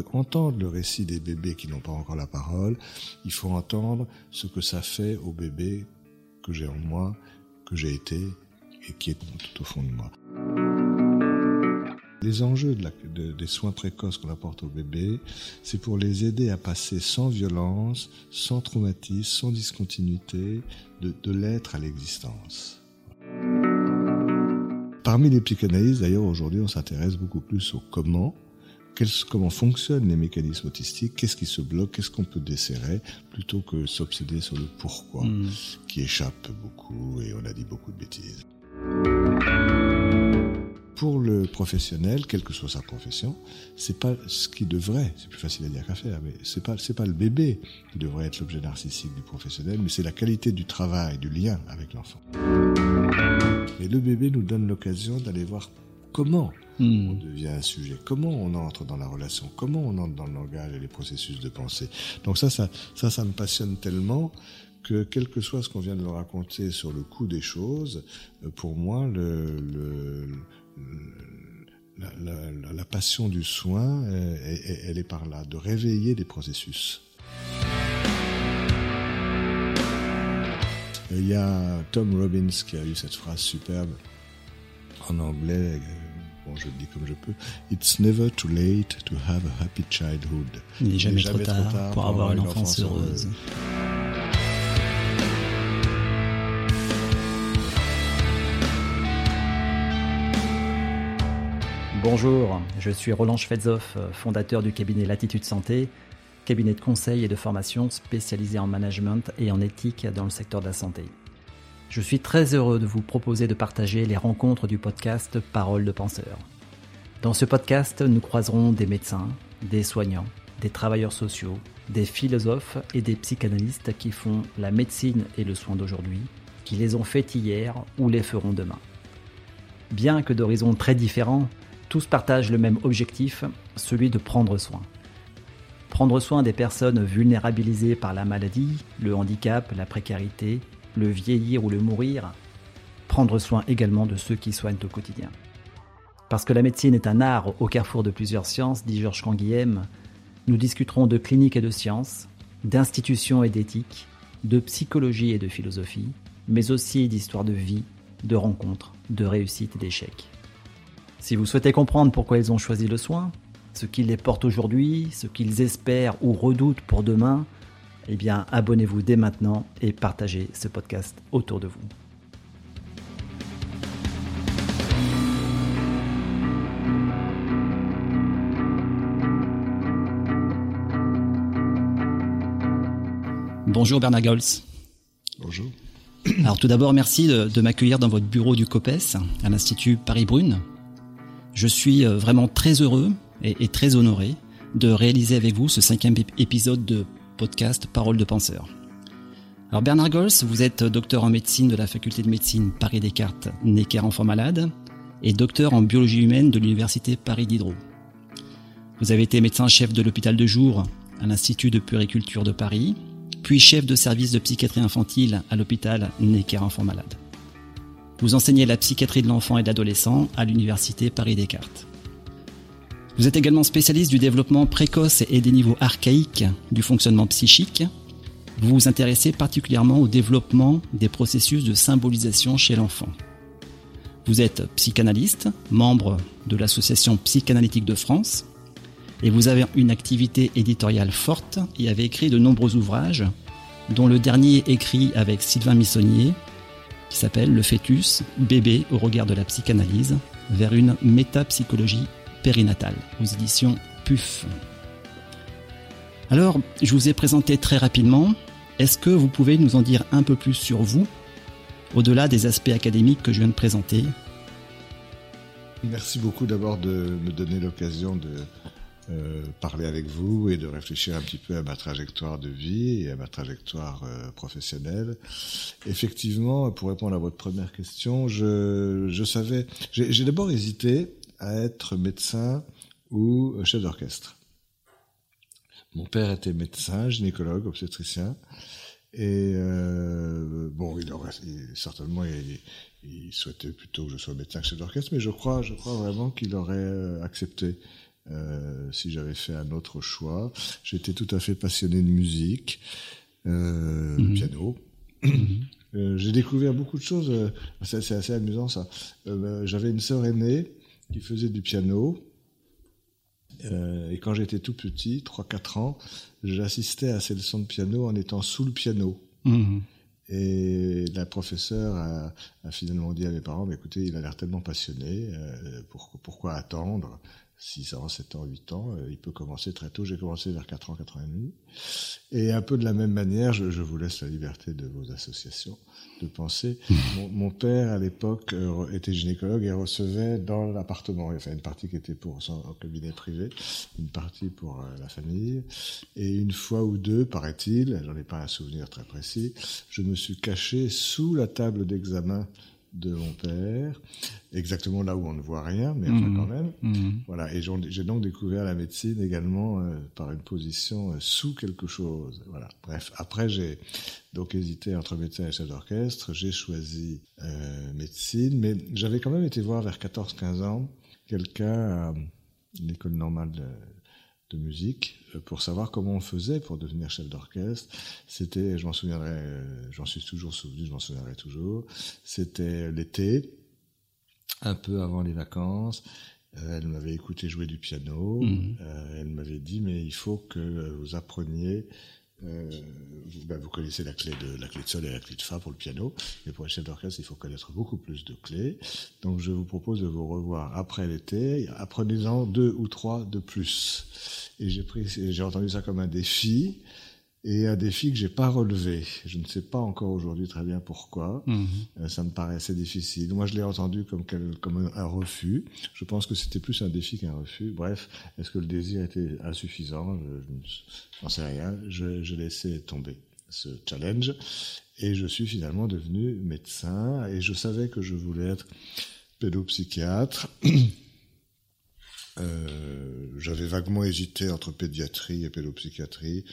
pour entendre le récit des bébés qui n'ont pas encore la parole, il faut entendre ce que ça fait au bébé que j'ai en moi, que j'ai été et qui est tout au fond de moi. Les enjeux des soins précoces qu'on apporte aux bébés, c'est pour les aider à passer sans violence, sans traumatisme, sans discontinuité, de, l'être à l'existence. Parmi les psychanalystes, d'ailleurs, aujourd'hui, on s'intéresse beaucoup plus au comment, comment fonctionnent les mécanismes autistiques, qu'est-ce qui se bloque, qu'est-ce qu'on peut desserrer, plutôt que s'obséder sur le pourquoi, hmm. qui échappe beaucoup et on a dit beaucoup de bêtises pour le professionnel, quelle que soit sa profession, c'est pas ce qui devrait, c'est plus facile à dire qu'à faire, mais c'est pas, c'est pas le bébé qui devrait être l'objet narcissique du professionnel, mais c'est la qualité du travail, du lien avec l'enfant. Et le bébé nous donne l'occasion d'aller voir comment hmm. on devient un sujet, comment on entre dans la relation, comment on entre dans le langage et les processus de pensée? Donc ça, ça, ça, ça me passionne tellement que quel que soit ce qu'on vient de le raconter sur le coût des choses, euh, pour moi, le, le la, passion du soin, elle, est par là, de réveiller des processus. Il y a Tom Robbins qui a eu cette phrase superbe en anglais, bon je le dis comme je peux, It's never too late to have a happy childhood. Il n'est jamais, trop, tard pour, avoir une enfance, heureuse. Bonjour, je suis Roland Schwedzoff, fondateur du cabinet Latitude Santé, cabinet de conseil et de formation spécialisé en management et en éthique dans le secteur de la santé. Je suis très heureux de vous proposer de partager les rencontres du podcast Parole de penseurs. Dans ce podcast, nous croiserons des médecins, des soignants, des travailleurs sociaux, des philosophes et des psychanalystes qui font la médecine et le soin d'aujourd'hui, qui les ont fait hier ou les feront demain. Bien que d'horizons très différents, tous partagent le même objectif, celui de prendre soin. Prendre soin des personnes vulnérabilisées par la maladie, le handicap, la précarité, le vieillir ou le mourir. Prendre soin également de ceux qui soignent au quotidien. Parce que la médecine est un art au carrefour de plusieurs sciences, dit Georges Canguilhem, nous discuterons de clinique et de sciences, d'institutions et d'éthique, de psychologie et de philosophie, mais aussi d'histoire de vie, de rencontres, de réussites et d'échecs. Si vous souhaitez comprendre pourquoi ils ont choisi le soin, ce qui les porte aujourd'hui, ce qu'ils espèrent ou redoutent pour demain, eh bien abonnez-vous dès maintenant et partagez ce podcast autour de vous. Bonjour Bernard Gols. Bonjour. Alors tout d'abord, merci de, de m'accueillir dans votre bureau du COPES à l'Institut Paris-Brune. Je suis euh, vraiment très heureux et, très honoré de réaliser avec vous ce cinquième épisode de podcast Parole de penseur. Alors Bernard Gols, vous êtes docteur en médecine de la faculté de médecine Paris Descartes, Necker Enfant Malade, et docteur en biologie humaine de l'université Paris Diderot. Vous avez été médecin-chef de l'hôpital de jour à l'Institut de puriculture de Paris, puis chef de service de psychiatrie infantile à l'hôpital Necker Enfant Malade. Vous enseignez la psychiatrie de l'enfant et de l'adolescent à l'université Paris-Descartes. Vous êtes également spécialiste du développement précoce et des niveaux archaïques du fonctionnement psychique. Vous vous intéressez particulièrement au développement des processus de symbolisation chez l'enfant. Vous êtes psychanalyste, membre de l'Association psychanalytique de France, et vous avez une activité éditoriale forte et avez écrit de nombreux ouvrages, dont le dernier écrit avec Sylvain Missonnier qui s'appelle Le fœtus, bébé au regard de la psychanalyse, vers une métapsychologie périnatale, aux éditions PUF. Alors, je vous ai présenté très rapidement. Est-ce que vous pouvez nous en dire un peu plus sur vous, au-delà des aspects académiques que je viens de présenter? Merci beaucoup d'abord de me donner l'occasion de euh, parler avec vous et de réfléchir un petit peu à ma trajectoire de vie et à ma trajectoire euh, professionnelle. Effectivement, pour répondre à votre première question, je, je savais, j'ai d'abord hésité à être médecin ou chef d'orchestre. Mon père était médecin, gynécologue, obstétricien. Et euh, bon, il aurait certainement il, il, souhaitait plutôt que je sois médecin que chef d'orchestre, mais je crois, je crois vraiment qu'il aurait accepté euh, si j'avais fait un autre choix. J'étais tout à fait passionné de musique, euh, mhm. piano. Mhm. Euh, j'ai découvert beaucoup de choses. Euh, c'est assez amusant ça. Euh, j'avais une sœur aînée qui faisait du piano. et quand j'étais tout petit, 3-4 ans, j'assistais à ses leçons de piano en étant sous le piano. Mhm. Et la professeure a, finalement dit à mes parents, mais écoutez, il a l'air tellement passionné, pourquoi attendre? 6 ans, 7 ans, 8 ans, euh, il peut commencer très tôt. J'ai commencé vers 4 ans, 4 ans et demi. Et un peu de la même manière, je, je vous laisse la liberté de vos associations de penser. Mon, mon père, à l'époque, euh, était gynécologue et recevait dans l'appartement, enfin une partie qui était pour son cabinet privé, une partie pour euh, la famille. Et une fois ou deux, paraît-il, j'en ai pas un souvenir très précis, je me suis caché sous la table d'examen de mon père, exactement là où on ne voit rien, mais enfin mmh. quand même. Mmh. Voilà, et j'ai donc découvert la médecine également euh, par une position euh, sous quelque chose. Voilà. Bref, après j'ai donc hésité entre médecin et chef d'orchestre. J'ai choisi euh, médecine, mais j'avais quand même été voir vers 14-15 ans quelqu'un à l'école normale de, musique euh, pour savoir comment on faisait pour devenir chef d'orchestre. C'était, je m'en souviendrai, euh, j'en suis toujours souvenu, je m'en souviendrai toujours. C'était l'été, un peu avant les vacances. Euh, elle m'avait écouté jouer du piano. Mmh. elle m'avait dit, mais il faut que vous appreniez euh, ben, vous, connaissez la clé de la clé de sol et la clé de fa pour le piano, mais pour un chef d'orchestre, il faut connaître beaucoup plus de clés. Donc, je vous propose de vous revoir après l'été. Apprenez-en deux ou trois de plus. Et j'ai pris, j'ai entendu ça comme un défi et un défi que j'ai pas relevé. Je ne sais pas encore aujourd'hui très bien pourquoi. Mhm. Euh, ça me paraît assez difficile. Moi, je l'ai entendu comme, comme un, refus. Je pense que c'était plus un défi qu'un refus. Bref, est-ce que le désir était insuffisant? Je n'en sais rien. Je, je laissais tomber ce challenge et je suis finalement devenu médecin et je savais que je voulais être pédopsychiatre. Euh, j'avais vaguement hésité entre pédiatrie et pédopsychiatrie.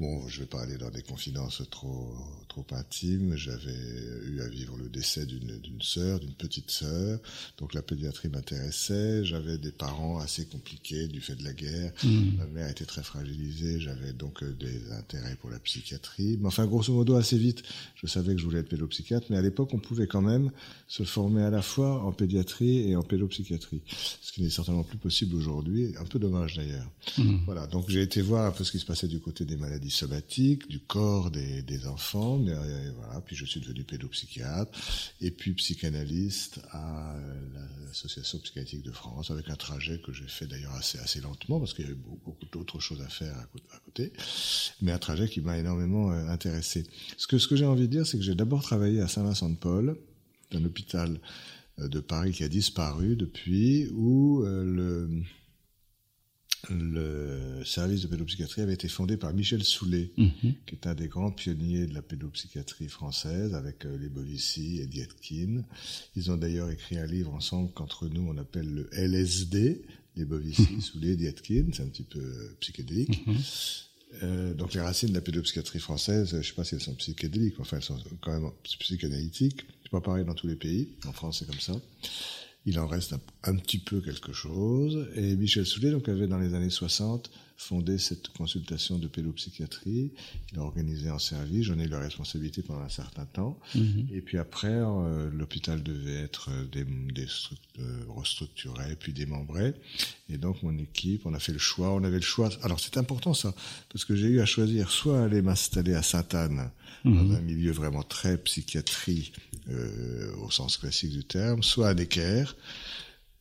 Bon, je vais pas aller dans des confidences trop trop intimes. J'avais eu à vivre le décès d'une d'une sœur, d'une petite sœur, donc la pédiatrie m'intéressait. J'avais des parents assez compliqués du fait de la guerre. Mmh. Ma mère était très fragilisée. J'avais donc euh, des intérêts pour la psychiatrie. Mais enfin, grosso modo, assez vite, je savais que je voulais être pédopsychiatre. Mais à l'époque, on pouvait quand même se former à la fois en pédiatrie et en pédopsychiatrie, ce qui n'est certainement plus possible aujourd'hui. Un peu dommage d'ailleurs. Mmh. Voilà. Donc j'ai été voir un peu ce qui se passait du côté des maladies somatique, du corps des, enfants. Mais, euh, voilà. Puis je suis devenu pédopsychiatre et puis psychanalyste à l'Association psychiatrique de France avec un trajet que j'ai fait d'ailleurs assez, assez lentement parce qu'il y avait beaucoup, d'autres choses à faire à côté, mais un trajet qui m'a énormément euh, intéressé. Ce que, ce que j'ai envie de dire, c'est que j'ai d'abord travaillé à Saint-Vincent-de-Paul, un hôpital euh, de Paris qui a disparu depuis, où le le service de pédopsychiatrie avait été fondé par Michel Soulet, mhm. qui est un des grands pionniers de la pédopsychiatrie française, avec euh, les Bovici et Dietkin. Ils ont d'ailleurs écrit un livre ensemble qu'entre nous on appelle le LSD, les Bovici, mhm. Soulet, Dietkin, c'est un petit peu euh, psychédélique. Mhm. Euh, donc les racines de la pédopsychiatrie française, je ne sais pas si elles sont psychédéliques, enfin elles sont quand même psychanalytiques. C'est pas pareil dans tous les pays. En France, c'est comme ça il en reste un, petit peu quelque chose. Et Michel Soulet donc, avait dans les années 60 fondé cette consultation de pédopsychiatrie. Il a organisé en service, j'en ai eu la responsabilité pendant un certain temps. Mhm. Et puis après, euh, l'hôpital devait être des, des euh, restructuré, puis démembré. Et donc mon équipe, on a fait le choix, on avait le choix. Alors c'est important ça, parce que j'ai eu à choisir soit aller m'installer à Sainte-Anne, dans mhm. un milieu vraiment très psychiatrie euh, au sens classique du terme, soit à Necker,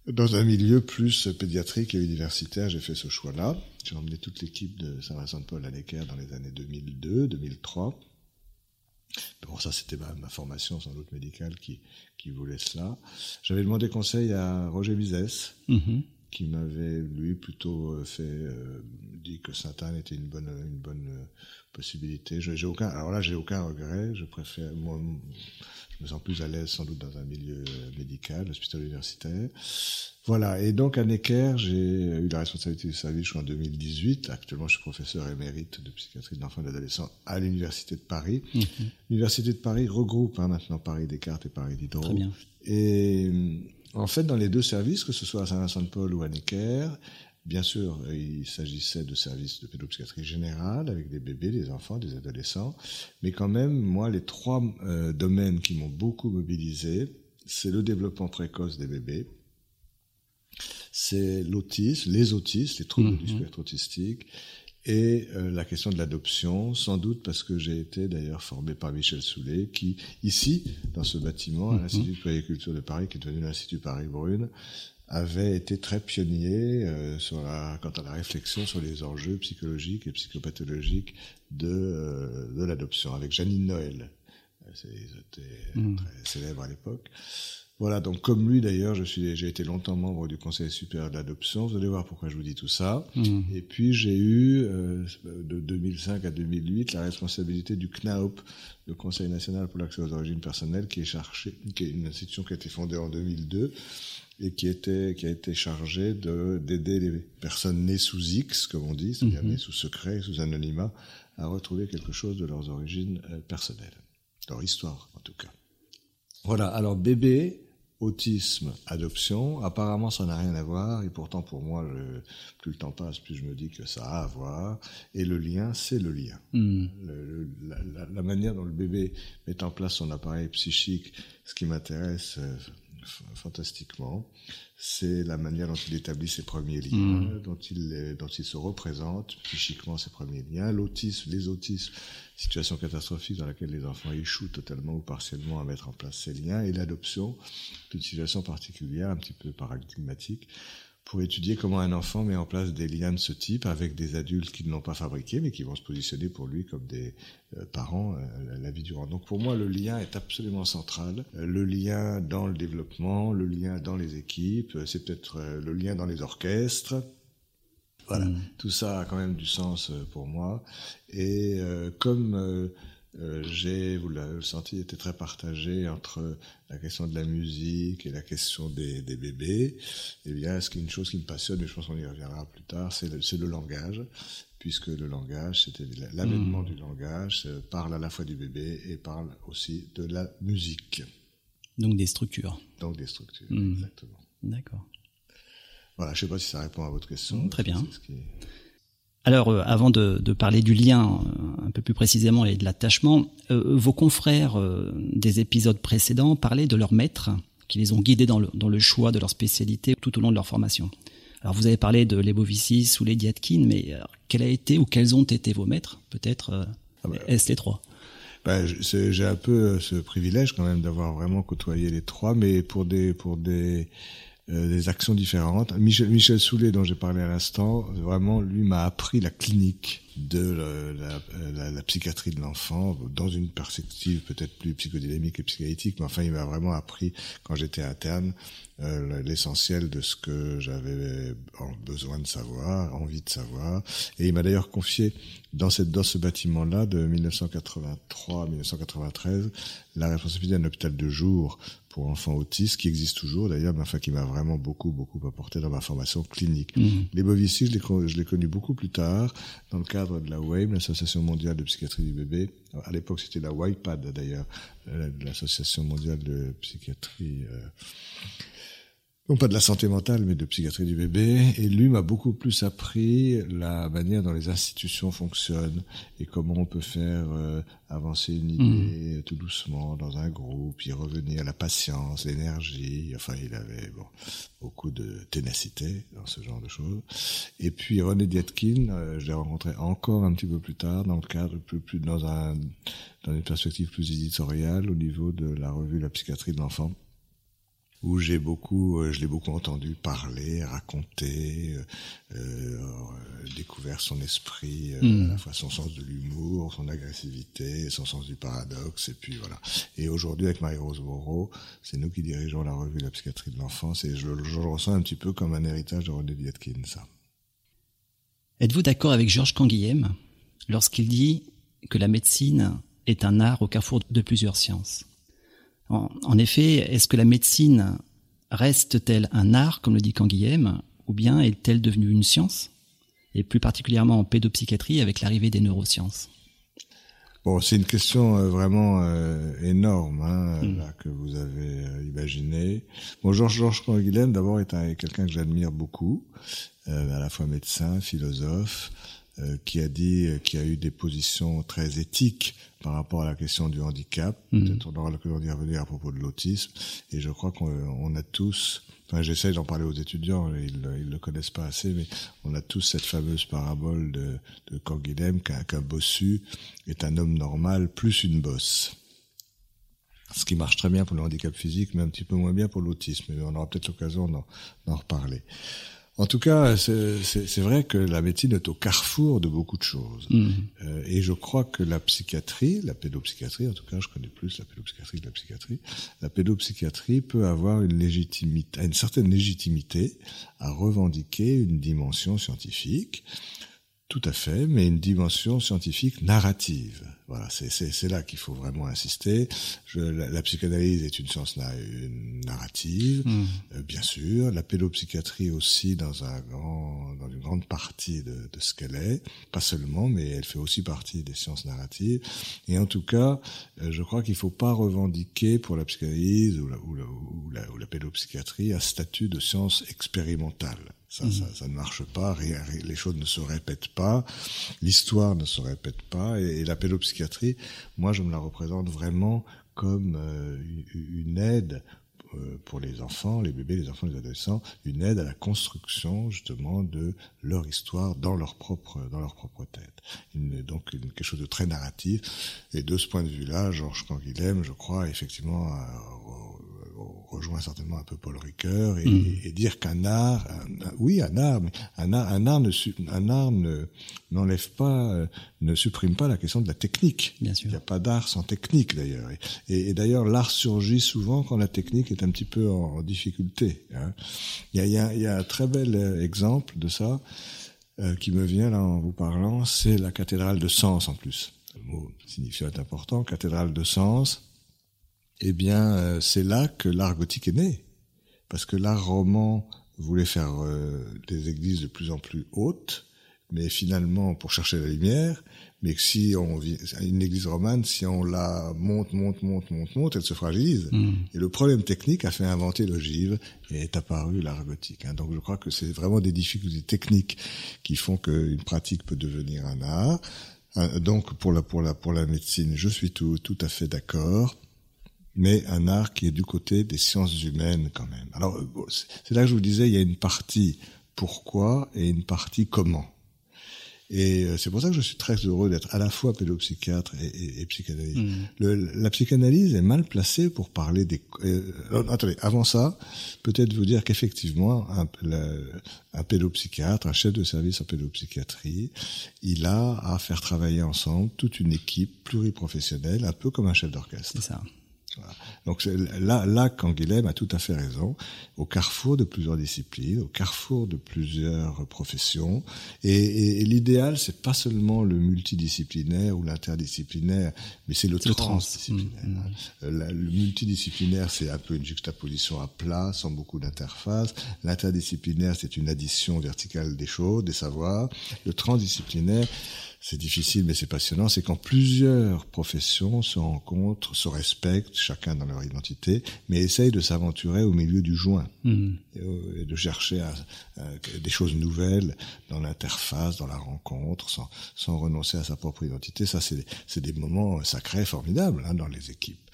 dans un milieu plus pédiatrique et universitaire. J'ai fait ce choix-là. J'ai emmené toute l'équipe de Saint-Vincent-de-Paul à Necker dans les années 2002, 2003. Bon, ça, c'était ma, formation, sans doute médicale, qui, qui voulait cela. J'avais demandé conseil à Roger Bizès, mhm. qui m'avait, lui, plutôt euh, fait, euh, dit que Sainte-Anne était une bonne, une bonne possibilité. J'ai aucun, alors là, j'ai aucun regret. Je préfère, moi, me sens plus à l'aise sans doute dans un milieu médical, hospital universitaire. Voilà. Et donc à Necker, j'ai eu la responsabilité du service jusqu'en 2018. Actuellement, je suis professeur émérite de psychiatrie de l'enfant et de l'adolescent à l'université de Paris. Mhm. L'université de Paris regroupe hein, maintenant Paris Descartes et Paris Diderot. Et en fait, dans les deux services, que ce soit à Saint-Vincent-de-Paul ou à Necker, Bien sûr, il s'agissait de services de pédopsychiatrie générale avec des bébés, des enfants, des adolescents, mais quand même, moi, les trois euh, domaines qui m'ont beaucoup mobilisé, c'est le développement précoce des bébés, c'est l'autisme, les autistes, les troubles du mhm. spectre autistique, et euh, la question de l'adoption, sans doute parce que j'ai été d'ailleurs formé par Michel Soulet, qui, ici, dans ce bâtiment, à mhm. l'Institut de Polyculture de Paris, qui est devenu l'Institut Paris-Brune, avait été très pionnier euh, sur la, quant à la réflexion sur les enjeux psychologiques et psychopathologiques de, euh, de l'adoption, avec Janine Noël. C'était mhm. très célèbre à l'époque. Voilà, donc comme lui d'ailleurs, je suis, j'ai été longtemps membre du Conseil supérieur de l'adoption. Vous allez voir pourquoi je vous dis tout ça. Mmh. Et puis j'ai eu euh, de 2005 à 2008 la responsabilité du CNAOP, le Conseil national pour l'accès aux origines personnelles, qui est chargé, qui est une institution qui a été fondée en 2002 et qui était qui a été chargée de d'aider les personnes nées sous X, comme on dit, c'est-à-dire mmh. nées sous secret, sous anonymat, à retrouver quelque chose de leurs origines euh, personnelles, leur histoire en tout cas. Voilà, alors bébé, autisme, adoption. Apparemment, ça n'a rien à voir. Et pourtant, pour moi, plus le temps passe, plus je me dis que ça a à voir. Et le lien, c'est le lien. Hmm. la, manière dont le bébé met en place son appareil psychique, ce qui m'intéresse euh, fantastiquement, c'est la manière dont il établit ses premiers liens, hmm. dont, il, dont il se représente psychiquement ses premiers liens. L'autisme, les autismes, situation catastrophique dans laquelle les enfants échouent totalement ou partiellement à mettre en place ces liens, et l'adoption, une situation particulière, un petit peu paradigmatique, pour étudier comment un enfant met en place des liens de ce type avec des adultes qui ne l'ont pas fabriqué, mais qui vont se positionner pour lui comme des euh, parents euh, la vie durant. Donc pour moi, le lien est absolument central. Euh, le lien dans le développement, le lien dans les équipes, c'est peut-être le lien dans les orchestres. Voilà, mm. tout ça a quand même du sens pour moi. Et comme euh, j'ai, vous l'avez senti, été très partagé entre la question de la musique et la question des, des bébés. Eh bien, ce qui est une chose qui me passionne, et je pense qu'on y reviendra plus tard, c'est le, le, langage, puisque le langage, c'était l'avènement mmh. du langage, parle à la fois du bébé et parle aussi de la musique. Donc des structures. Donc des structures, mmh. exactement. D'accord. Voilà, je ne sais pas si ça répond à votre question. Très bien. Alors, euh, avant de, parler du lien euh, un peu plus précisément et de l'attachement, euh, vos confrères des épisodes précédents parlaient de leurs maîtres qui les ont guidés dans le, choix de leur spécialité tout au long de leur formation. Alors, vous avez parlé de Lebovicis ou Lady Atkin, mais quel a été ou quels ont été vos maîtres Peut-être ah bah, est-ce les trois? bah, J'ai un peu ce privilège quand même d'avoir vraiment côtoyé les trois, mais pour des pour des euh, des actions différentes. Michel, Michel Soulet, dont j'ai parlé à l'instant, vraiment, lui m'a appris la clinique de la, psychiatrie de l'enfant dans une perspective peut-être plus psychodynamique et psychanalytique, mais enfin, il m'a vraiment appris, quand j'étais interne, euh, l'essentiel de ce que j'avais besoin de savoir, envie de savoir. Et il m'a d'ailleurs confié dans, ce bâtiment-là de 1983 1993 la responsabilité d'un hôpital de jour pour enfants autistes qui existe toujours d'ailleurs, mais enfin qui m'a vraiment beaucoup beaucoup apporté dans ma formation clinique. Mmh. Les bovicis, je l'ai connu beaucoup plus tard dans le cadre de la WAME, l'Association mondiale de psychiatrie du bébé. À l'époque, c'était la WIPAD d'ailleurs, euh, l'Association mondiale de psychiatrie. Euh, non pas de la santé mentale, mais de psychiatrie du bébé. Et lui m'a beaucoup plus appris la manière dont les institutions fonctionnent et comment on peut faire euh, avancer une idée mmh. tout doucement dans un groupe, y revenir, la patience, l'énergie. Enfin, il avait bon, beaucoup de ténacité dans ce genre de choses. Et puis René Dietkin, euh, je l'ai rencontré encore un petit peu plus tard dans le cadre plus, plus dans un dans une perspective plus éditoriale au niveau de la revue La psychiatrie de l'enfant où j'ai beaucoup, euh, je l'ai beaucoup entendu parler, raconter, euh, euh découvert son esprit, euh, hmm. à la fois son sens de l'humour, son agressivité, son sens du paradoxe, et puis voilà. Et aujourd'hui, avec Marie-Rose Moreau, c'est nous qui dirigeons la revue La psychiatrie de l'enfance, et je, je, le ressens un petit peu comme un héritage de René Vietkin, ça. Êtes-vous d'accord avec Georges Canguilhem lorsqu'il dit que la médecine est un art au carrefour de plusieurs sciences? En, effet, est-ce que la médecine reste-t-elle un art, comme le dit Canguilhem, ou bien est-elle devenue une science Et plus particulièrement en pédopsychiatrie avec l'arrivée des neurosciences? Bon, c'est une question euh, vraiment euh, énorme hein, mm. là, que vous avez euh, imaginé. Bon, Georges Georges Canguilhem, d'abord, est, est quelqu'un que j'admire beaucoup, à la fois médecin, philosophe, qui a dit, qui a eu des positions très éthiques par rapport à la question du handicap. Mm. Peut-être on aura l'occasion d'y revenir à propos de l'autisme. Et je crois qu'on a tous Enfin, j'essaie d'en parler aux étudiants, ils, ils le connaissent pas assez, mais on a tous cette fameuse parabole de, de Canguilhem qu'un bossu est un homme normal plus une bosse. Ce qui marche très bien pour le handicap physique, mais un petit peu moins bien pour l'autisme. Mais on aura peut-être l'occasion d'en reparler. En tout cas, c'est vrai que la médecine est au carrefour de beaucoup de choses. Mm. Euh, et je crois que la psychiatrie, la pédopsychiatrie, en tout cas, je connais plus la pédopsychiatrie que la psychiatrie, la pédopsychiatrie peut avoir une légitimité, une certaine légitimité à revendiquer une dimension scientifique tout à fait, mais une dimension scientifique narrative. Voilà, c'est là qu'il faut vraiment insister. Je, la, psychanalyse est une science narrative, hmm. euh, bien sûr. La pédopsychiatrie aussi dans un grand, dans une grande partie de, de ce qu'elle est, pas seulement, mais elle fait aussi partie des sciences narratives. Et en tout cas, euh, je crois qu'il faut pas revendiquer pour la psychanalyse ou la, ou la, ou la, ou la pédopsychiatrie un statut de science expérimentale. Ça, ça, mhm. ça, ne marche pas, rien, les choses ne se répètent pas, l'histoire ne se répète pas, et, la pédopsychiatrie, moi je me la représente vraiment comme euh, une aide euh, pour les enfants, les bébés, les enfants, les adolescents, une aide à la construction justement de leur histoire dans leur propre dans leur propre tête. Donc quelque chose de très narratif. Et de ce point de vue-là, Georges Canguilhem, je crois effectivement rejoint certainement un peu Paul Ricoeur et, mm. et dire qu'un art, oui, un art, mais un art, un art ne, un art ne n'enlève pas, euh, ne supprime pas la question de la technique. Bien sûr. Il n'y a pas d'art sans technique d'ailleurs. Et, et d'ailleurs, l'art surgit souvent quand la technique est un petit peu en, difficulté. Hein. Il, y a, il, y a, il y a un très bel euh, exemple de ça euh, qui me vient là en vous parlant, c'est la cathédrale de Sens en plus. Le mot signifiant est important, cathédrale de Sens eh bien, euh, c'est là que l'art gothique est né. Parce que l'art roman voulait faire euh, des églises de plus en plus hautes, mais finalement pour chercher la lumière, mais que si on vit une église romane, si on la monte, monte, monte, monte, monte, elle se fragilise. Mm. Et le problème technique a fait inventer l'ogive et est apparu l'art gothique. Hein. Donc je crois que c'est vraiment des difficultés techniques qui font qu'une pratique peut devenir un art. Euh, donc pour la pour la pour la médecine, je suis tout tout à fait d'accord mais un art qui est du côté des sciences humaines quand même. Alors, euh, c'est là que je vous disais, il y a une partie pourquoi et une partie comment. Et euh, c'est pour ça que je suis très heureux d'être à la fois pédopsychiatre et, et, psychanalyste. Mm. la psychanalyse est mal placée pour parler des... Euh, attendez, avant ça, peut-être vous dire qu'effectivement, un, un pédopsychiatre, un chef de service en pédopsychiatrie, il a à faire travailler ensemble toute une équipe pluriprofessionnelle, un peu comme un chef d'orchestre. C'est ça. Donc là, là, Canguilhem a tout à fait raison. Au carrefour de plusieurs disciplines, au carrefour de plusieurs professions, et, et, l'idéal, c'est pas seulement le multidisciplinaire ou l'interdisciplinaire, mais c'est le, transdisciplinaire. Mmh, mmh. le multidisciplinaire, c'est un peu une juxtaposition à plat, sans beaucoup d'interface. L'interdisciplinaire, c'est une addition verticale des choses, des savoirs. Le transdisciplinaire, c'est difficile, mais c'est passionnant, c'est quand plusieurs professions se rencontrent, se respectent, chacun dans leur identité, mais essayent de s'aventurer au milieu du joint mmh. et, de chercher à, des choses nouvelles dans l'interface, dans la rencontre, sans, sans renoncer à sa propre identité. Ça, c'est des moments sacrés, formidables hein, dans les équipes.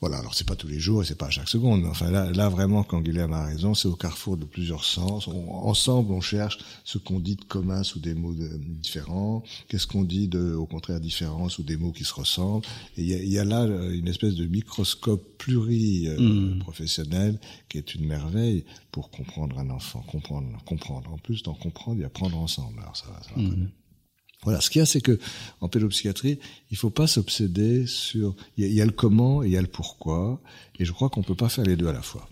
Voilà, alors c'est pas tous les jours et c'est pas à chaque seconde. Mais enfin là, là vraiment, quand Guilhem a raison, c'est au carrefour de plusieurs sens. ensemble, on cherche ce qu'on dit de commun sous des mots différents. Qu'est-ce qu'on dit de, au contraire, différent sous des mots qui se ressemblent. Et il y a, y a, là euh, une espèce de microscope pluri-professionnel mmh. qui est une merveille pour comprendre un enfant, comprendre, comprendre. En plus, d'en comprendre et apprendre ensemble. Alors ça, ça va mmh. Voilà, ce qu'il y a, c'est que en pédopsychiatrie, il faut pas s'obséder sur. Il y, a le comment et il y a le pourquoi, et je crois qu'on peut pas faire les deux à la fois.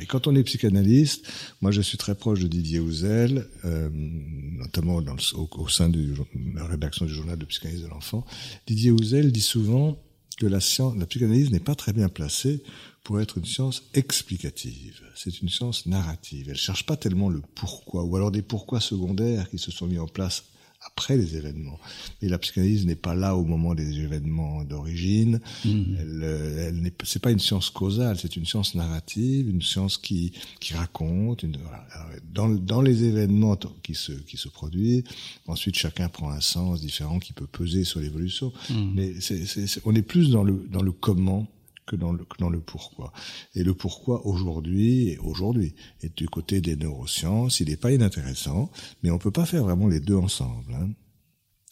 Et quand on est psychanalyste, moi je suis très proche de Didier Houzel, euh, notamment au, sein de la rédaction du journal de psychanalyse de l'enfant. Didier Houzel dit souvent que la la psychanalyse n'est pas très bien placée pour être une science explicative. C'est une science narrative. Elle cherche pas tellement le pourquoi, ou alors des pourquoi secondaires qui se sont mis en place après les événements. Et la psychanalyse n'est pas là au moment des événements d'origine. Mmh. Elle, elle n'est, c'est pas une science causale, c'est une science narrative, une science qui qui raconte. Une, voilà. dans, dans les événements qui se qui se produisent, ensuite chacun prend un sens différent qui peut peser sur l'évolution. Mmh. Mais c'est, c'est, on est plus dans le dans le comment que dans le, que pourquoi. Et le pourquoi aujourd'hui, aujourd'hui, est du côté des neurosciences. Il n'est pas inintéressant, mais on peut pas faire vraiment les deux ensemble. Hein.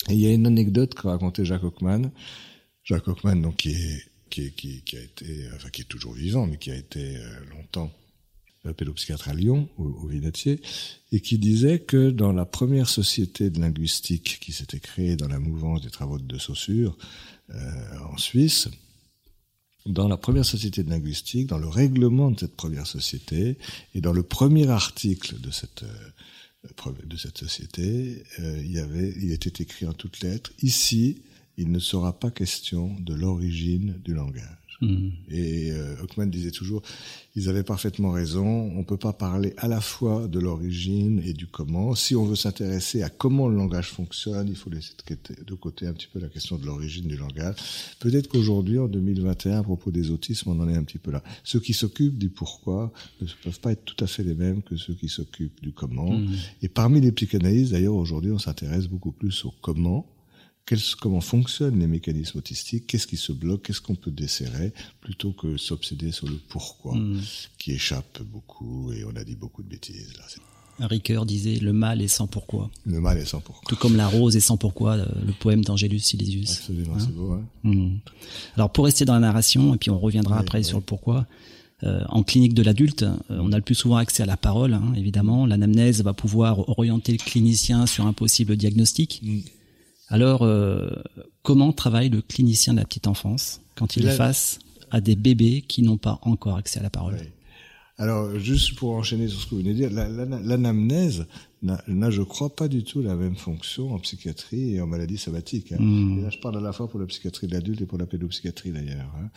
Il y a une anecdote qu'a raconté Jacques Hockman. Jacques Hockman, donc, qui est, qui, a été, enfin, qui est toujours vivant, mais qui a été euh, longtemps pédopsychiatre à Lyon, au, au Vinatier, et qui disait que dans la première société de linguistique qui s'était créée dans la mouvance des travaux de Saussure, euh, en Suisse, dans la première société de linguistique, dans le règlement de cette première société, et dans le premier article de cette euh, société, euh, il y avait, il était écrit en toutes lettres, ici, il ne sera pas question de l'origine du langage. Mm. Et euh, disait toujours, ils avaient parfaitement raison, on peut pas parler à la fois de l'origine et du comment. Si on veut s'intéresser à comment le langage fonctionne, il faut laisser de côté un petit peu la question de l'origine du langage. Peut-être qu'aujourd'hui, en 2021, à propos des autismes, on en est un petit peu là. Ceux qui s'occupent du pourquoi ne peuvent pas être tout à fait les mêmes que ceux qui s'occupent du comment. Mm. Et parmi les psychanalystes, d'ailleurs, aujourd'hui, on s'intéresse beaucoup plus au comment comment fonctionnent les mécanismes autistiques, qu'est-ce qui se bloque, qu'est-ce qu'on peut desserrer, plutôt que s'obséder sur le pourquoi, hmm. qui échappe beaucoup, et on a dit beaucoup de bêtises là. Ricoeur disait le mal est sans pourquoi. Le mal est sans pourquoi. Tout comme la rose est sans pourquoi, le poème d'Angélus Silesius. Absolument, c'est beau. Hein hmm. Alors pour rester dans la narration, et puis on reviendra après sur le pourquoi, euh, en clinique de l'adulte, euh, on a le plus souvent accès à la parole, hein, évidemment. L'anamnèse va pouvoir orienter le clinicien sur un possible diagnostic. Hmm. Alors, euh, comment travaille le clinicien de la petite enfance quand il est face à des bébés qui n'ont pas encore accès à la parole? Alors, juste pour enchaîner sur ce que vous venez de dire, l'anamnèse, n'a, je crois, pas du tout la même fonction en psychiatrie et en maladie somatique. Hein. Hmm. Et là, je parle à la fois pour la psychiatrie de l'adulte et pour la pédopsychiatrie d'ailleurs. Hein.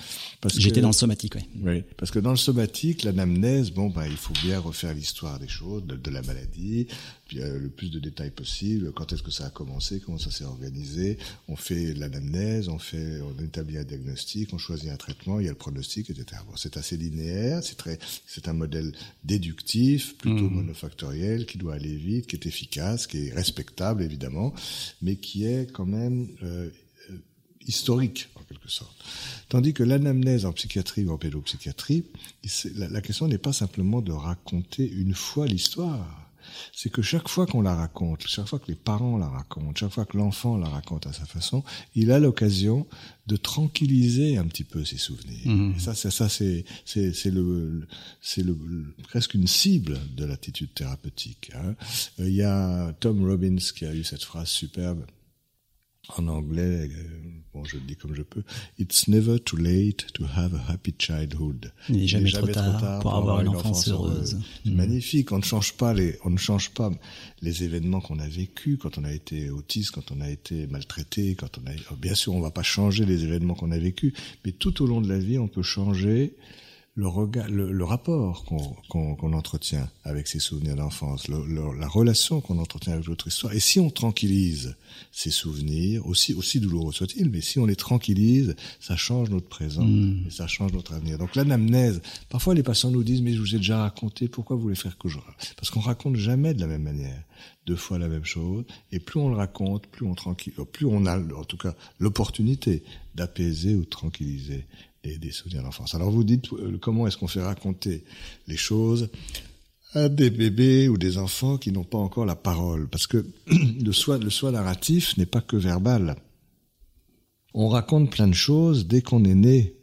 J'étais dans le somatique, oui. Oui, parce que dans le somatique, l'anamnèse, bon, bah, il faut bien refaire l'histoire des choses, de, la maladie, puis euh, le plus de détails possible. Quand est-ce que ça a commencé, comment ça s'est organisé. On fait l'anamnèse, on fait, on établit un diagnostic, on choisit un traitement, il y a le pronostic, etc. Bon, c'est assez linéaire, c'est très, c'est un modèle déductif, plutôt hmm. monofactoriel, qui doit aller vite qui est efficace, qui est respectable évidemment, mais qui est quand même euh, historique en quelque sorte. Tandis que l'anamnèse en psychiatrie ou en pédopsychiatrie, la question n'est pas simplement de raconter une fois l'histoire c'est que chaque fois qu'on la raconte, chaque fois que les parents la racontent, chaque fois que l'enfant la raconte à sa façon, il a l'occasion de tranquilliser un petit peu ses souvenirs. Mmh. Et ça, ça, ça c'est c'est le c'est le presque une cible de l'attitude thérapeutique. Hein. Euh, il y a Tom Robbins qui a eu cette phrase superbe en anglais, euh, bon, je le dis comme je peux, It's never too late to have a happy childhood. Il n'est jamais, trop, tard pour, avoir une enfance, heureuse. Mm. Magnifique. On ne change pas les, on ne change pas les événements qu'on a vécus quand on a été autiste, quand on a été maltraité, quand on a, oh, bien sûr, on va pas changer les événements qu'on a vécus, mais tout au long de la vie, on peut changer le, regard, le, rapport qu'on entretient avec ses souvenirs d'enfance, la relation qu'on entretient avec l'autre histoire. Et si on tranquillise ces souvenirs, aussi, aussi douloureux soient-ils, mais si on les tranquillise, ça change notre présent mm. et ça change notre avenir. Donc l'anamnèse, parfois les patients nous disent, mais je vous ai déjà raconté, pourquoi vous voulez faire que je... Parce qu'on raconte jamais de la même manière deux fois la même chose, et plus on le raconte, plus on tranquille, plus on a, en tout cas, l'opportunité d'apaiser ou de tranquilliser des souvenirs d'enfance. Alors vous dites euh, comment est-ce qu'on fait raconter les choses à des bébés ou des enfants qui n'ont pas encore la parole, parce que le soi, le soi narratif n'est pas que verbal. On raconte plein de choses dès qu'on est né,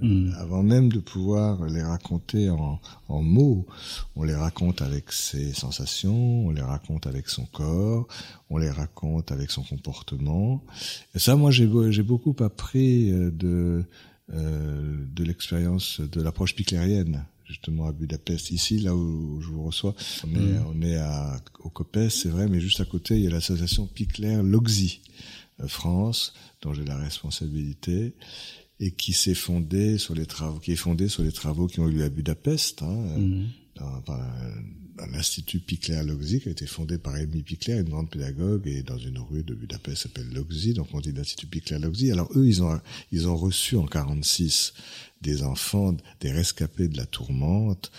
hmm. avant même de pouvoir les raconter en, en, mots. On les raconte avec ses sensations, on les raconte avec son corps, on les raconte avec son comportement. Et ça, moi, j'ai beaucoup appris euh, de euh, de l'expérience de l'approche piclérienne justement à Budapest. Ici, là où je vous reçois, on est, mm. on est à, au COPES, c'est vrai, mais juste à côté, il y a l'association Picler Loxy euh, France, dont j'ai la responsabilité, et qui s'est fondée sur les travaux, qui est fondée sur les travaux qui ont eu lieu à Budapest, hein, mm. l'Institut Picler-Logzi, qui a été fondé par Amy Picler, une grande pédagogue, et dans une rue de Budapest s'appelle Logzi, donc on dit l'Institut Picler-Logzi. Alors eux, ils ont, ils ont reçu en 46 des enfants, des rescapés de la tourmente,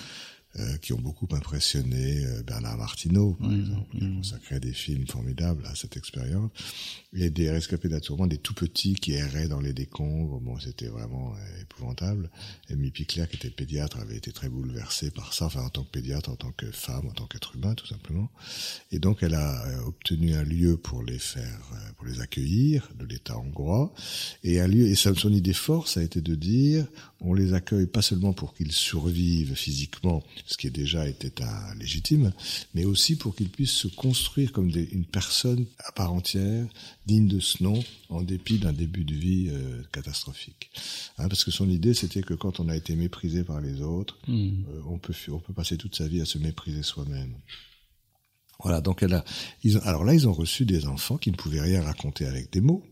euh, qui ont beaucoup impressionné euh, Bernard Martineau, par mmh, exemple. Il a mmh. consacré des films formidables à cette expérience. Et des rescapés de la tourmente, des tout petits qui erraient dans les décombres. Bon, c'était vraiment euh, épouvantable. Amy Picler, qui était pédiatre, avait été très bouleversée par ça, enfin en tant que pédiatre, en tant que femme, en tant qu'être humain, tout simplement. Et donc, elle a obtenu un lieu pour les faire, pour les accueillir de l'État hongrois. Et un lieu, et son idée forte, ça a été de dire, on les accueille pas seulement pour qu'ils survivent physiquement, ce qui déjà était légitime, mais aussi pour qu'ils puissent se construire comme une personne à part entière, digne de ce nom, en dépit d'un début de vie euh, catastrophique. Hein, parce que son idée, c'était que quand on a été méprisé par les autres, hmm. euh, on peut on peut passer toute sa vie à se mépriser soi-même. Voilà, donc elle a, alors là, ils ont reçu des enfants qui ne pouvaient rien raconter avec des mots,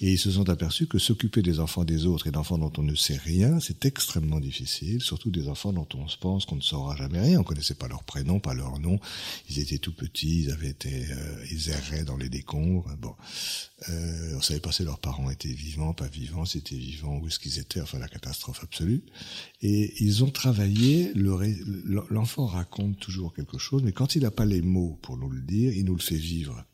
et ils se sont aperçus que s'occuper des enfants des autres et d'enfants dont on ne sait rien, c'est extrêmement difficile, surtout des enfants dont on se pense qu'on ne saura jamais rien. On connaissait pas leur prénom, pas leur nom. Ils étaient tout petits, ils avaient été, euh, ils erraient dans les décombres. Bon, euh, on savait pas si leurs parents étaient vivants, pas vivants, s'ils étaient vivants, où est-ce qu'ils étaient. Enfin, la catastrophe absolue. Et ils ont travaillé. L'enfant raconte toujours quelque chose, mais quand il n'a pas les mots pour nous le dire, il nous le fait vivre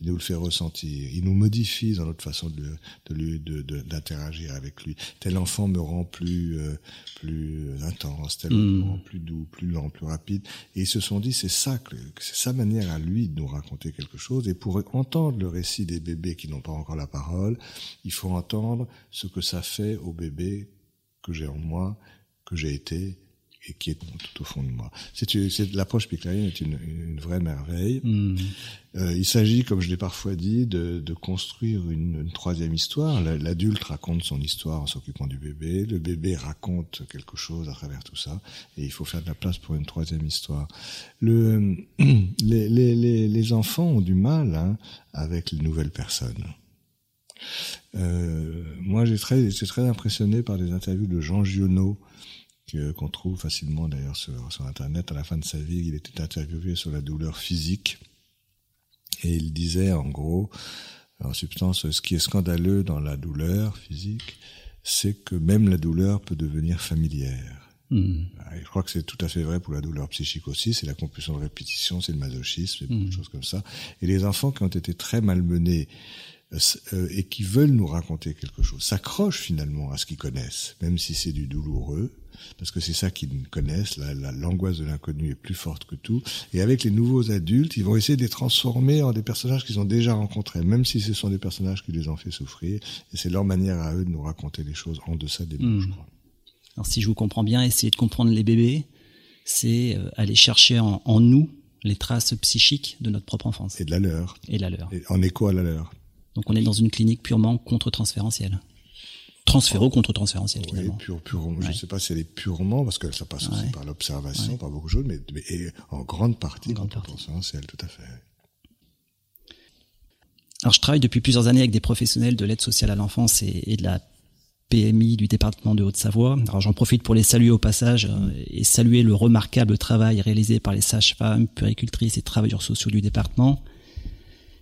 il nous le fait ressentir, il nous modifie dans notre façon de, de d'interagir avec lui. Tel enfant me rend plus euh, plus intense, tel me mm. rend plus doux, plus lent, plus rapide. Et ils se sont dit c'est ça que c'est sa manière à lui de nous raconter quelque chose. Et pour entendre le récit des bébés qui n'ont pas encore la parole, il faut entendre ce que ça fait aux bébés que j'ai en moi, que j'ai été et qui est tout au fond de moi. C'est l'approche piclarienne est une, une, vraie merveille. Hmm. Euh, il s'agit, comme je l'ai parfois dit, de, de construire une, une, troisième histoire. L'adulte raconte son histoire en s'occupant du bébé, le bébé raconte quelque chose à travers tout ça, et il faut faire de la place pour une troisième histoire. Le, les, les, les, enfants ont du mal hein, avec les nouvelles personnes. Euh, moi, j'ai très, très impressionné par des interviews de Jean Giono, qu'on trouve facilement d'ailleurs sur, sur Internet. À la fin de sa vie, il était interviewé sur la douleur physique. Et il disait en gros, en substance, ce qui est scandaleux dans la douleur physique, c'est que même la douleur peut devenir familière. Hmm. je crois que c'est tout à fait vrai pour la douleur psychique aussi. C'est la compulsion de répétition, c'est le masochisme, c'est beaucoup de hmm. choses comme ça. Et les enfants qui ont été très malmenés euh, euh, et qui veulent nous raconter quelque chose s'accrochent finalement à ce qu'ils connaissent, même si c'est du douloureux, parce que c'est ça qu'ils connaissent, l'angoisse de l'inconnu est plus forte que tout. Et avec les nouveaux adultes, ils vont essayer de les transformer en des personnages qu'ils ont déjà rencontrés, même si ce sont des personnages qui les ont fait souffrir. Et c'est leur manière à eux de nous raconter les choses en deçà des mots, je hmm. crois. Alors si je vous comprends bien, essayer de comprendre les bébés, c'est euh, aller chercher en, en, nous les traces psychiques de notre propre enfance. Et de la leur. Et de la leur. en écho à la leur. Donc on est dans une clinique purement contre-transférentielle. Transféro-contre-transférentiel. Oui, pure, pure, je ne sais pas si elle est purement, parce que ça passe aussi par l'observation, par beaucoup de choses, mais, mais en grande partie contre-transférentiel, tout à fait. Alors je travaille depuis plusieurs années avec des professionnels de l'aide sociale à l'enfance et, de la PMI du département de Haute-Savoie. Alors j'en profite pour les saluer au passage euh, et saluer le remarquable travail réalisé par les sages-femmes, puricultrices et travailleurs sociaux du département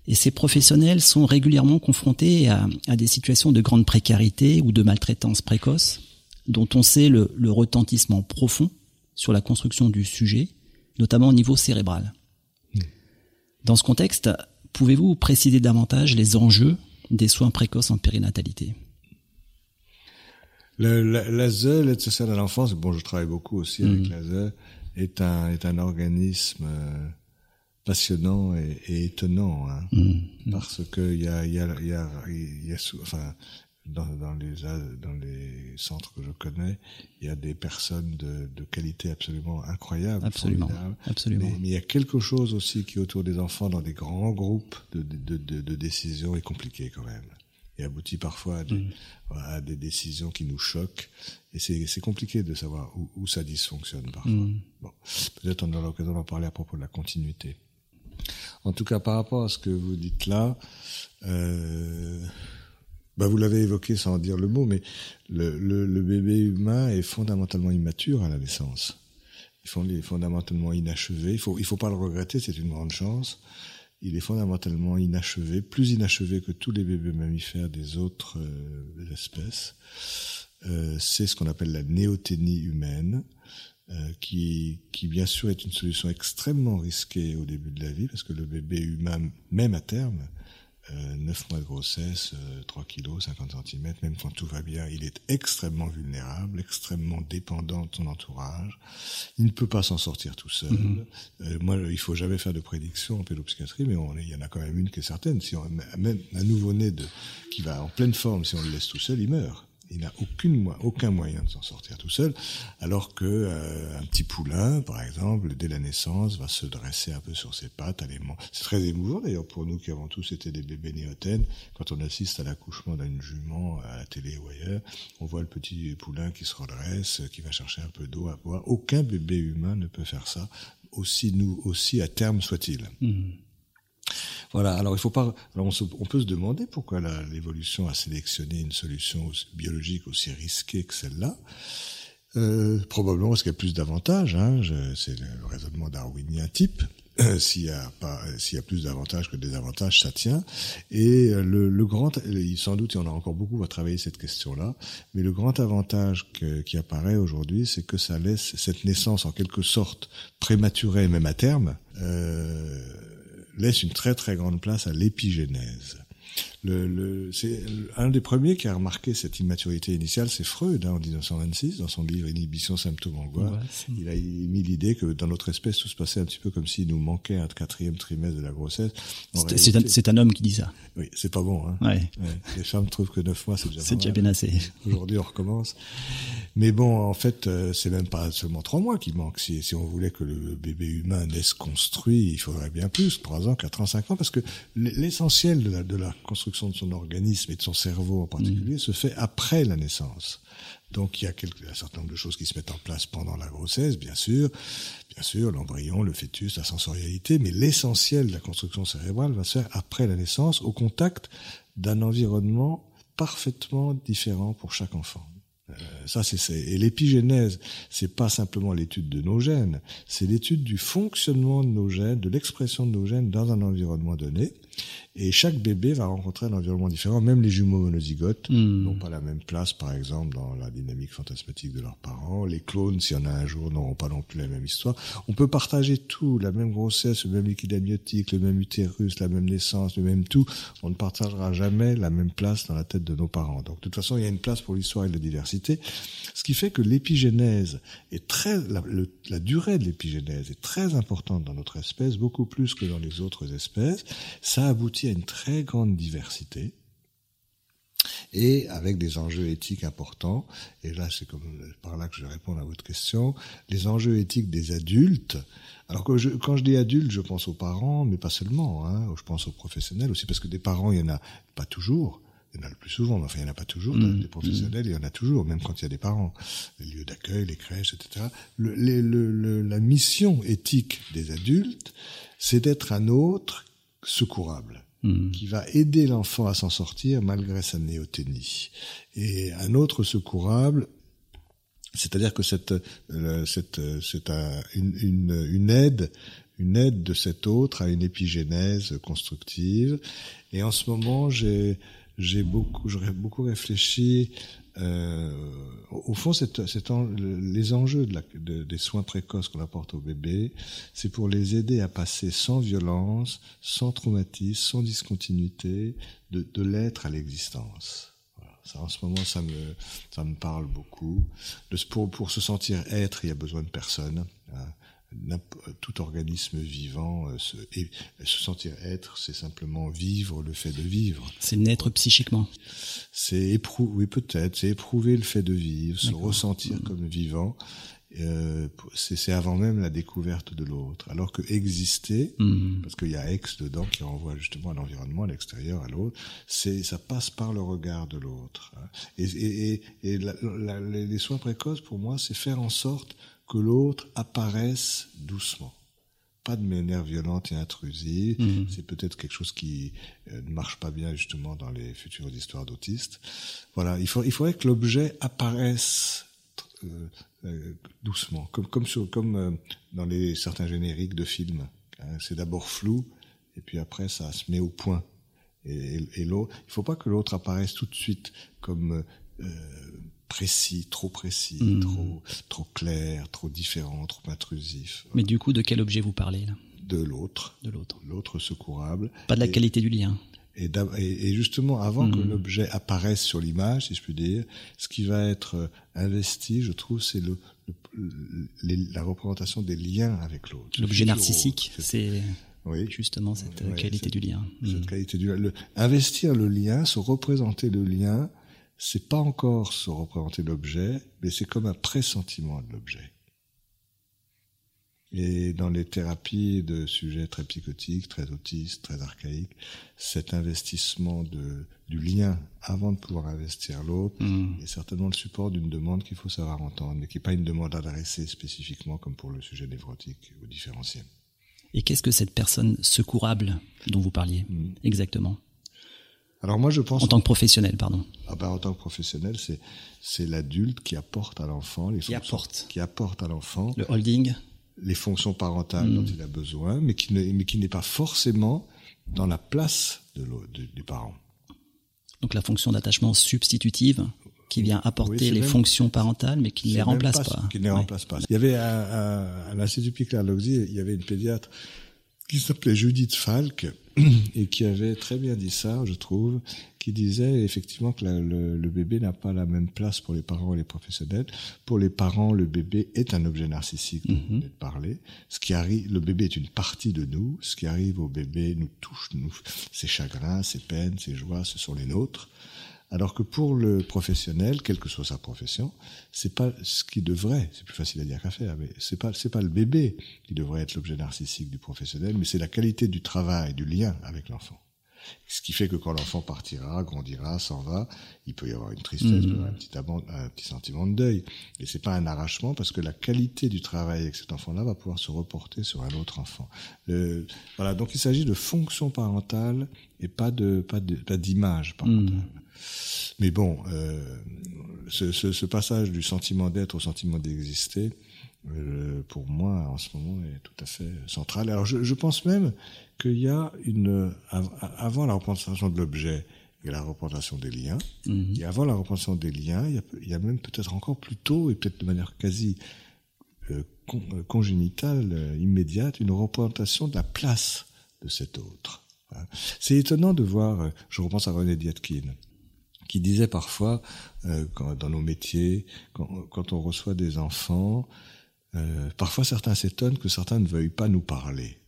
et ces professionnels sont régulièrement confrontés à, des situations de grande précarité ou de maltraitance précoce, dont on sait le, retentissement profond sur la construction du sujet, notamment au niveau cérébral. Hmm. Dans ce contexte, pouvez-vous préciser davantage les enjeux des soins précoces en périnatalité? L'ASE, l'aide sociale à l'enfance, bon, je travaille beaucoup aussi avec hmm. l'ASE, est un, est un organisme euh, passionnant et, et étonnant, hein, mmh. parce que il y a, y a, y a, y a enfin, dans, dans, les dans les centres que je connais, il y a des personnes de, de qualité absolument incroyable, absolument, absolument. Mais, il y a quelque chose aussi qui autour des enfants dans des grands groupes de, de, de, de décisions est compliqué quand même et aboutit parfois à des, mmh. à des, décisions qui nous choquent. Et c'est compliqué de savoir où, où ça dysfonctionne parfois. Mmh. Bon, peut-être on aura l'occasion d'en parler à propos de la continuité. En tout cas, par rapport à ce que vous dites là, euh, bah vous l'avez évoqué sans dire le mot, mais le, bébé humain est fondamentalement immature à la naissance. il est fondamentalement inachevé. Il faut, faut pas le regretter, c'est une grande chance. Il est fondamentalement inachevé, plus inachevé que tous les bébés mammifères des autres euh, espèces. Euh, c'est ce qu'on appelle la néoténie humaine, qui, qui bien sûr est une solution extrêmement risquée au début de la vie, parce que le bébé humain, même à terme, euh, 9 mois de grossesse, 3 euh, kilos, 50 cm, même quand tout va bien, il est extrêmement vulnérable, extrêmement dépendant de son entourage. Il ne peut pas s'en sortir tout seul. Mhm. Euh, moi, il faut jamais faire de prédiction en pédopsychiatrie, mais on, il y en a quand même une qui est certaine. Si on, même un nouveau-né qui va en pleine forme, si on le laisse tout seul, il meurt il n'a aucun moyen de s'en sortir tout seul, alors que euh, un petit poulain, par exemple, dès la naissance, va se dresser un peu sur ses pattes. C'est très émouvant d'ailleurs pour nous qui avons tous été des bébés néotènes. Quand on assiste à l'accouchement d'une jument à la télé ou ailleurs, on voit le petit poulain qui se redresse, qui va chercher un peu d'eau à boire. Aucun bébé humain ne peut faire ça, aussi nous, aussi à terme soit-il. Mmh. Voilà. Alors il faut pas. On, peut se demander pourquoi l'évolution a sélectionné une solution biologique aussi risquée que celle-là. Euh, probablement parce qu'il y a plus d'avantages. Hein, c'est le raisonnement darwinien type. s'il y a pas, s'il y a plus d'avantages que de désavantages, ça tient. Et euh, le, grand, sans doute, y en a encore beaucoup à travailler cette question-là. Mais le grand avantage qui apparaît aujourd'hui, c'est que ça laisse cette naissance en quelque sorte prématurée, même à terme. Euh, laisse une très très grande place à l'épigénèse. Le, le, c'est un des premiers qui a remarqué cette immaturité initiale, c'est Freud hein, en 1926 dans son livre Inhibition, symptômes, angoisse. il a mis l'idée que dans notre espèce tout se passait un petit peu comme s'il nous manquait un quatrième trimestre de la grossesse. C'est un, homme qui dit ça. Oui, c'est pas bon. Hein. Ouais. Les femmes trouvent que neuf mois c'est déjà. C'est déjà bien assez. Aujourd'hui on recommence. Mais bon, en fait, euh, c'est même pas seulement trois mois qui manquent. Si, si on voulait que le bébé humain naisse construit, il faudrait bien plus, trois ans, quatre ans, cinq ans, parce que l'essentiel de la, de la construction de son organisme et de son cerveau en particulier se fait après la naissance. Donc il y a quelques, un certain nombre de choses qui se mettent en place pendant la grossesse, bien sûr, bien sûr, l'embryon, le fœtus, la sensorialité, mais l'essentiel de la construction cérébrale va se faire après la naissance, au contact d'un environnement parfaitement différent pour chaque enfant. Euh, ça, c'est et l'épigénèse, c'est pas simplement l'étude de nos gènes, c'est l'étude du fonctionnement de nos gènes, de l'expression de nos gènes dans un environnement donné. Et chaque bébé va rencontrer un environnement différent. Même les jumeaux monozygotes hmm. n'ont pas la même place, par exemple, dans la dynamique fantasmatique de leurs parents. Les clones, s'il y en a un jour, n'auront pas non plus la même histoire. On peut partager tout, la même grossesse, le même liquide amniotique, le même utérus, la même naissance, le même tout. On ne partagera jamais la même place dans la tête de nos parents. Donc, de toute façon, il y a une place pour l'histoire et la diversité. Ce qui fait que l'épigénèse est très, la, la durée de l'épigénèse est très importante dans notre espèce, beaucoup plus que dans les autres espèces. Ça aboutit à une très grande diversité et avec des enjeux éthiques importants. Et là, c'est comme par là que je réponds à votre question. Les enjeux éthiques des adultes. Alors que je, quand je dis adultes, je pense aux parents, mais pas seulement. Hein, je pense aux professionnels aussi, parce que des parents, il y en a pas toujours. Il y en a le plus souvent, mais enfin, il n'y en a pas toujours. Mmh. des professionnels, il y en a toujours, même quand il y a des parents. Les lieux d'accueil, les crèches, etc. Le, le, la mission éthique des adultes, c'est d'être un autre secourable. Hmm. qui va aider l'enfant à s'en sortir malgré sa néoténie. Et un autre secourable, c'est-à-dire que cette, euh, cette, c'est un, une, une, une, aide, une aide de cet autre à une épigénèse constructive. Et en ce moment, j'ai, j'ai beaucoup, j'aurais beaucoup réfléchi euh, au fond, c'est, c'est les enjeux de la, de, des soins précoces qu'on apporte aux bébés, c'est pour les aider à passer sans violence, sans traumatisme, sans discontinuité, de, de l'être à l'existence. Ça, en ce moment, ça me, ça me parle beaucoup. Pour, pour se sentir être, il y a besoin de personne. Hein tout organisme vivant euh, se, et, se sentir être, c'est simplement vivre le fait de vivre. C'est naître psychiquement. C'est éprouver, oui peut-être, c'est éprouver le fait de vivre, se ressentir comme vivant. Euh, c'est avant même la découverte de l'autre. Alors que exister, mm-hmm. parce qu'il y a ex dedans qui renvoie justement à l'environnement, à l'extérieur, à l'autre, c'est ça passe par le regard de l'autre. Hein. Et, et, et la, la, les soins précoces, pour moi, c'est faire en sorte que l'autre apparaisse doucement. Pas de manière violente et intrusive. Mhm. C'est peut-être quelque chose qui euh, ne marche pas bien justement dans les futures histoires d'autistes. Voilà, il, faut, il faudrait que l'objet apparaisse doucement, comme comme sur, comme dans les certains génériques de films. Hein. c'est d'abord flou et puis après ça se met au point. Et, et, l'autre, il faut pas que l'autre apparaisse tout de suite comme précis, trop précis, hmm. trop trop clair, trop différent, trop intrusif. Mais du coup, de quel objet vous parlez là? De l'autre. De l'autre. L'autre secourable. Pas de la qualité du lien. Et, et, justement, avant que hmm. l'objet apparaisse sur l'image, si je puis dire, ce qui va être euh, investi, je trouve, c'est le, la représentation des liens avec l'autre. L'objet narcissique, c'est oui. justement cette euh, qualité du lien. Cette hmm. qualité du lien. investir le lien, se représenter le lien, c'est pas encore se représenter l'objet, mais c'est comme un pressentiment de l'objet. Et dans les thérapies de sujets très psychotiques, très autistes, très archaïques, cet investissement de, du lien avant de pouvoir investir l'autre mm. est certainement le support d'une demande qu'il faut savoir entendre, mais qui n'est pas une demande adressée spécifiquement comme pour le sujet névrotique ou différentiel. Et qu'est-ce que cette personne secourable dont vous parliez mm. exactement? Alors moi je pense en tant que professionnel, pardon. Ah ben, en tant que professionnel, c'est c'est l'adulte qui apporte à l'enfant les qui fonctions, apporte qui apporte à l'enfant le holding, les fonctions parentales dont hmm. il a besoin, mais qui ne mais qui n'est pas forcément dans la place de, du parent. Donc la fonction d'attachement substitutive qui vient apporter les fonctions parentales, mais qui ne les remplace pas. Qui ne les remplace pas. Il y avait à, à, l'Institut Picard il y avait une pédiatre qui s'appelait Judith Falk et qui avait très bien dit ça, je trouve, qui disait effectivement que le, bébé n'a pas la même place pour les parents et les professionnels. Pour les parents, le bébé est un objet narcissique dont mm parler. Ce qui arrive, le bébé est une partie de nous. Ce qui arrive au bébé nous touche, nous, ses chagrins, ses peines, ses joies, ce sont les nôtres. Alors que pour le professionnel, quelle que soit sa profession, c'est pas ce qui devrait, c'est plus facile à dire qu'à faire, mais c'est pas, c'est pas le bébé qui devrait être l'objet narcissique du professionnel, mais c'est la qualité du travail, du lien avec l'enfant. Ce qui fait que quand l'enfant partira, grandira, s'en va, il peut y avoir une tristesse, mmh. un, petit un petit sentiment de deuil. Et c'est pas un arrachement parce que la qualité du travail avec cet enfant-là va pouvoir se reporter sur un autre enfant. Le, voilà. Donc il s'agit de fonction parentale et pas de, pas de, pas d'image parentale. Mmh. Mais bon, euh, ce, ce, ce, passage du sentiment d'être au sentiment d'exister, euh, pour moi, en ce moment, est tout à fait central. Alors, je, je pense même qu'il y a une, avant la représentation de l'objet, il y a la représentation des liens. Mhm. Et avant la représentation des liens, il y a, il y a même peut-être encore plus tôt, et peut-être de manière quasi euh, euh congénitale, euh, immédiate, une représentation de la place de cet autre. C'est étonnant de voir, je repense à René Dietkin, qui disait parfois, euh, quand, dans nos métiers, quand, quand, on reçoit des enfants, euh, parfois certains s'étonnent que certains ne veuillent pas nous parler.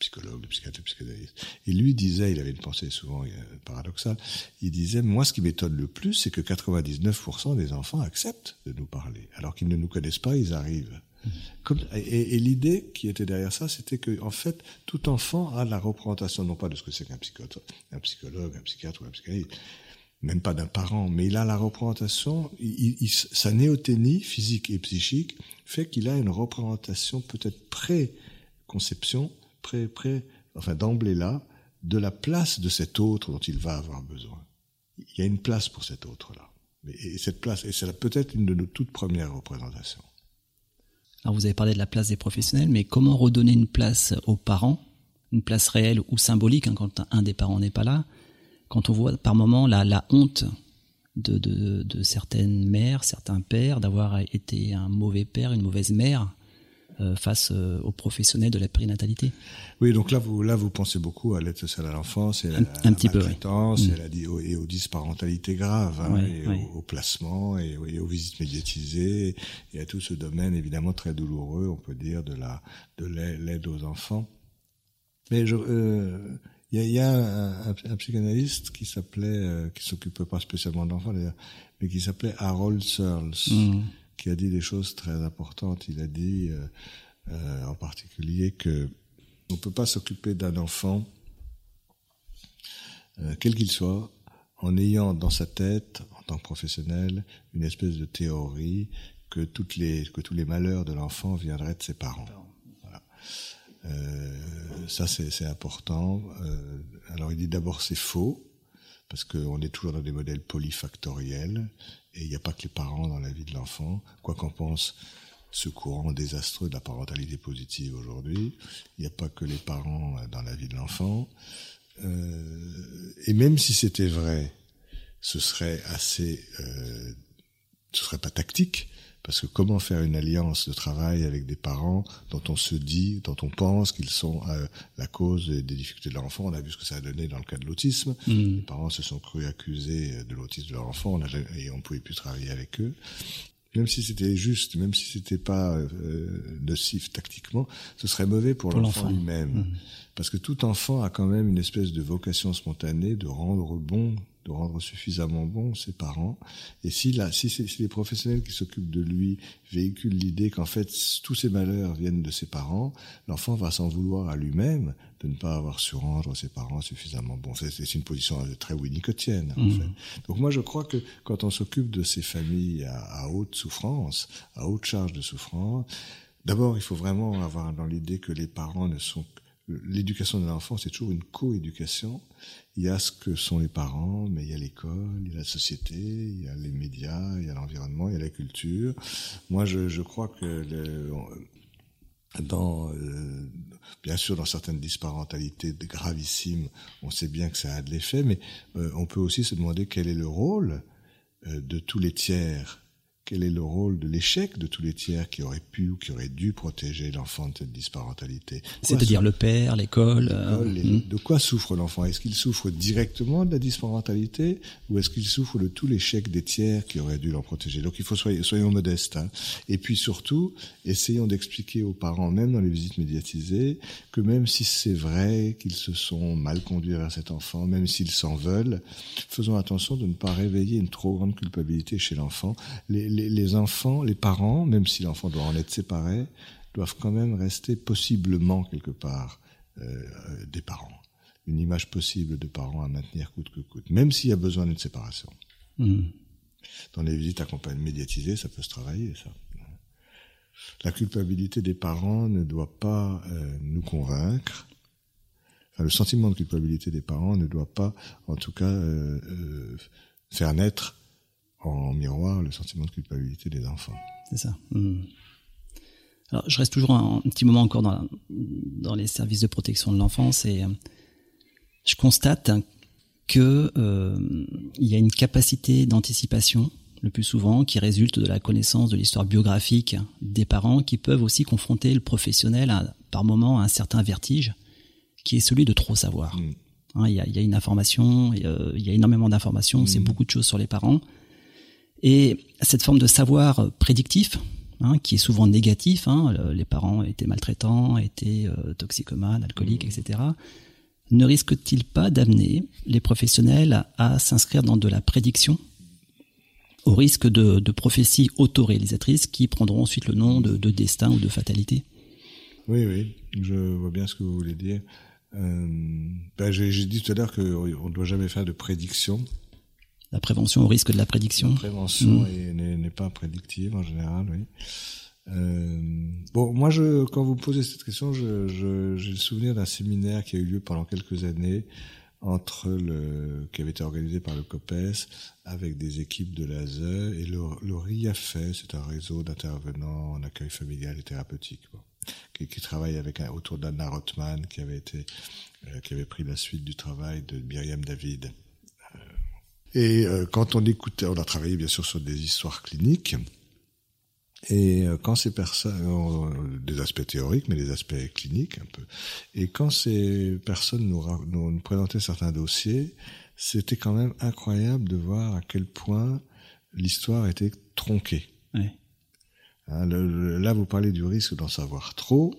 Psychologue, psychiatre, psychanalyste. Et lui disait, il avait une pensée souvent euh, paradoxale, il disait, moi ce qui m'étonne le plus, c'est que 99% des enfants acceptent de nous parler. Alors qu'ils ne nous connaissent pas, ils arrivent. Comme, et, et l'idée qui était derrière ça, c'était que en fait, tout enfant a la représentation non pas de ce que c'est qu'un psychologue, un psychologue, un psychiatre ou un psychanalyste, même pas d'un parent, mais il a la représentation, sa néothénie physique et psychique fait qu'il a une représentation peut-être pré-conception, pré, pré, enfin d'emblée là, de la place de cet autre dont il va avoir besoin. Il y a une place pour cet autre-là. Et cette place, et c'est peut-être une de nos toutes premières représentations. Alors vous avez parlé de la place des professionnels, mais comment redonner une place aux parents, une place réelle ou symbolique hein, quand un des parents n'est pas là quand on voit par moment la, la honte de, de, de, certaines mères, certains pères, d'avoir été un mauvais père, une mauvaise mère euh, face euh, aux professionnels de la périnatalité. Oui, donc là vous là vous pensez beaucoup à l'aide sociale à l'enfance et à un, la, un petit peu, et, la, et aux disparentalités graves, hein, et Au, placement et, aux visites médiatisées et à tout ce domaine évidemment très douloureux, on peut dire, de la de l'aide aux enfants. Mais je, euh, il y a, y a un, un, psychanalyste qui s'appelait, euh, qui s'occupait pas spécialement d'enfants d'ailleurs, mais qui s'appelait Harold Searles, mm. qui a dit des choses très importantes. Il a dit, euh, euh, en particulier, que on peut pas s'occuper d'un enfant, euh, quel qu'il soit, en ayant dans sa tête, en tant que professionnel, une espèce de théorie que toutes les, que tous les malheurs de l'enfant viendraient de ses parents. Euh, ça, c'est important. Euh, alors, il dit d'abord c'est faux, parce qu'on est toujours dans des modèles polyfactoriels, et il n'y a pas que les parents dans la vie de l'enfant, quoi qu'on pense ce courant désastreux de la parentalité positive aujourd'hui. Il n'y a pas que les parents dans la vie de l'enfant. Euh, et même si c'était vrai, ce serait assez, ce serait pas tactique, parce que comment faire une alliance de travail avec des parents dont on se dit, dont on pense qu'ils sont euh, la cause des difficultés de leur enfant? On a vu ce que ça a donné dans le cas de l'autisme. Mm. Les parents se sont crus accusés de l'autisme de leur enfant et on ne pouvait plus travailler avec eux. Même si c'était juste, même si c'était pas euh, nocif tactiquement, ce serait mauvais pour, l'enfant lui-même. Mm. Parce que tout enfant a quand même une espèce de vocation spontanée de rendre bon de rendre suffisamment bon ses parents. Et si, là, si, si les professionnels qui s'occupent de lui véhiculent l'idée qu'en fait tous ses malheurs viennent de ses parents, l'enfant va s'en vouloir à lui-même de ne pas avoir su rendre ses parents suffisamment bons. C'est une position très winnicottienne. En mmh. fait. Donc moi je crois que quand on s'occupe de ces familles à, à haute souffrance, à haute charge de souffrance, d'abord il faut vraiment avoir dans l'idée que les parents ne sont l'éducation de l'enfant, c'est toujours une coéducation il y a ce que sont les parents, mais il y a l'école, il y a la société, il y a les médias, il y a l'environnement, il y a la culture. Moi, je, crois que euh, bien sûr, dans certaines disparentalités gravissimes, on sait bien que ça a de l'effet, mais euh, on peut aussi se demander quel est le rôle euh, de tous les tiers quel est le rôle de l'échec de tous les tiers qui auraient pu ou qui auraient dû protéger l'enfant de cette disparentalité? C'est-à-dire le père, l'école. Euh, hmm. De quoi souffre l'enfant? Est-ce qu'il souffre directement de la disparentalité ou est-ce qu'il souffre de tout l'échec des tiers qui auraient dû l'en protéger? Donc il faut soyons, soyons modestes. Hein. Et puis surtout, essayons d'expliquer aux parents, même dans les visites médiatisées, que même si c'est vrai qu'ils se sont mal conduits vers cet enfant, même s'ils s'en veulent, faisons attention de ne pas réveiller une trop grande culpabilité chez l'enfant. Les, les, enfants, les parents, même si l'enfant doit en être séparé, doivent quand même rester possiblement quelque part euh, des parents. Une image possible de parents à maintenir coûte que coûte, même s'il y a besoin d'une séparation. Hmm. Dans les visites accompagnées médiatisées, ça peut se travailler, ça. La culpabilité des parents ne doit pas euh, nous convaincre. le sentiment de culpabilité des parents ne doit pas, en tout cas, euh, faire naître en miroir le sentiment de culpabilité des enfants. C'est ça. Hmm. Alors, je reste toujours un, petit moment encore dans, dans les services de protection de l'enfance et euh, je constate que euh, il y a une capacité d'anticipation le plus souvent qui résulte de la connaissance de l'histoire biographique des parents qui peuvent aussi confronter le professionnel à, par moment à un certain vertige qui est celui de trop savoir. Hmm. Hein, il, y a, il, y a, une information, il y a, énormément d'informations, c'est hmm. beaucoup de choses sur les parents. Et cette forme de savoir prédictif, hein, qui est souvent négatif, hein, les parents étaient maltraitants, étaient euh, toxicomanes, alcooliques, etc., ne risque-t-il pas d'amener les professionnels à s'inscrire dans de la prédiction au risque de, de prophéties autoréalisatrices qui prendront ensuite le nom de, de, destin ou de fatalité? Oui, oui, je vois bien ce que vous voulez dire. Euh, ben J'ai dit tout à l'heure qu'on ne doit jamais faire de prédiction la prévention au risque de la prédiction. La prévention mm. n'est pas prédictive en général, oui. Euh, bon, moi, je, quand vous posez cette question, j'ai le souvenir d'un séminaire qui a eu lieu pendant quelques années entre le qui avait été organisé par le COPES avec des équipes de l'ASE et le, le RIAFE, c'est un réseau d'intervenants en accueil familial et thérapeutique, bon, qui, qui, travaille avec autour d'Anna Rothman qui avait été euh, qui avait pris la suite du travail de Myriam David. Et euh, quand on écoutait, on a travaillé bien sûr sur des histoires cliniques. Et euh, quand ces personnes, euh, des aspects théoriques, mais des aspects cliniques un peu. Et quand ces personnes nous, nous, présentaient certains dossiers, c'était quand même incroyable de voir à quel point l'histoire était tronquée. Oui. Hein, là, vous parlez du risque d'en savoir trop.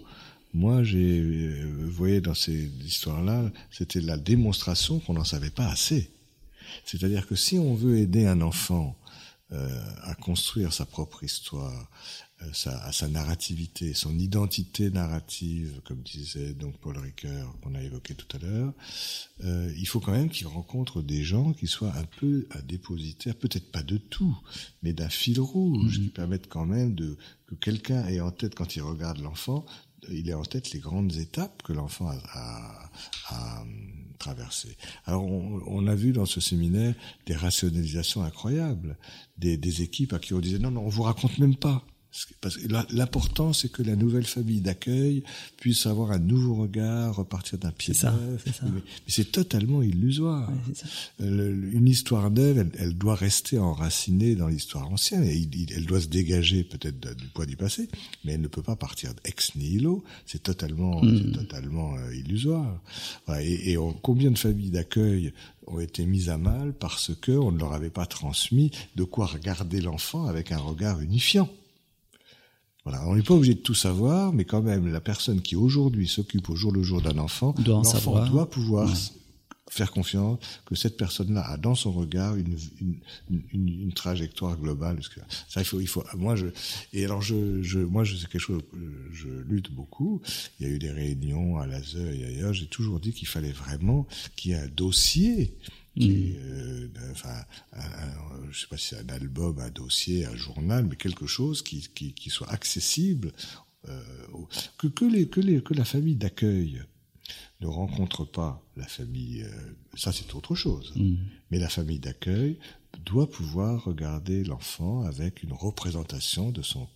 Moi, j'ai, vous voyez, dans ces histoires-là, c'était la démonstration qu'on n'en savait pas assez. C'est-à-dire que si on veut aider un enfant euh, à construire sa propre histoire, euh, sa, sa narrativité, son identité narrative, comme disait donc Paul Ricoeur qu'on a évoqué tout à l'heure, euh, il faut quand même qu'il rencontre des gens qui soient un peu à dépositaire, peut-être pas de tout, mais d'un fil rouge mhm. qui permettent quand même de que quelqu'un ait en tête quand il regarde l'enfant, il ait en tête les grandes étapes que l'enfant a, a, a Alors on, a vu dans ce séminaire des rationalisations incroyables, des, des équipes à qui on disait non, non, on vous raconte même pas. L'important, c'est que la nouvelle famille d'accueil puisse avoir un nouveau regard, repartir d'un pied neuf. Mais, c'est totalement illusoire. Euh, une histoire neuve, elle, doit rester enracinée dans l'histoire ancienne. Et elle doit se dégager peut-être du poids du passé, mais elle ne peut pas partir ex nihilo. C'est totalement, hmm. totalement euh, illusoire. et, et combien de familles d'accueil ont été mises à mal parce que on ne leur avait pas transmis de quoi regarder l'enfant avec un regard unifiant? Voilà, on n'est pas obligé de tout savoir, mais quand même, la personne qui aujourd'hui s'occupe au jour le jour d'un enfant, doit, doit pouvoir faire confiance que cette personne-là a dans son regard une, une, une, une, trajectoire globale. Ça, il faut, il faut. Moi, je et alors je, je moi, je sais quelque chose. Je lutte beaucoup. Il y a eu des réunions à l'ASE et ailleurs. J'ai toujours dit qu'il fallait vraiment qu'il y ait un dossier qui mm. euh, enfin, je sais pas si c'est un album, un dossier, un journal, mais quelque chose qui, qui, qui soit accessible, euh, que, que, les, que, les, que la famille d'accueil ne rencontre pas la famille, euh, ça c'est autre chose, mm. mais la famille d'accueil doit pouvoir regarder l'enfant avec une représentation de son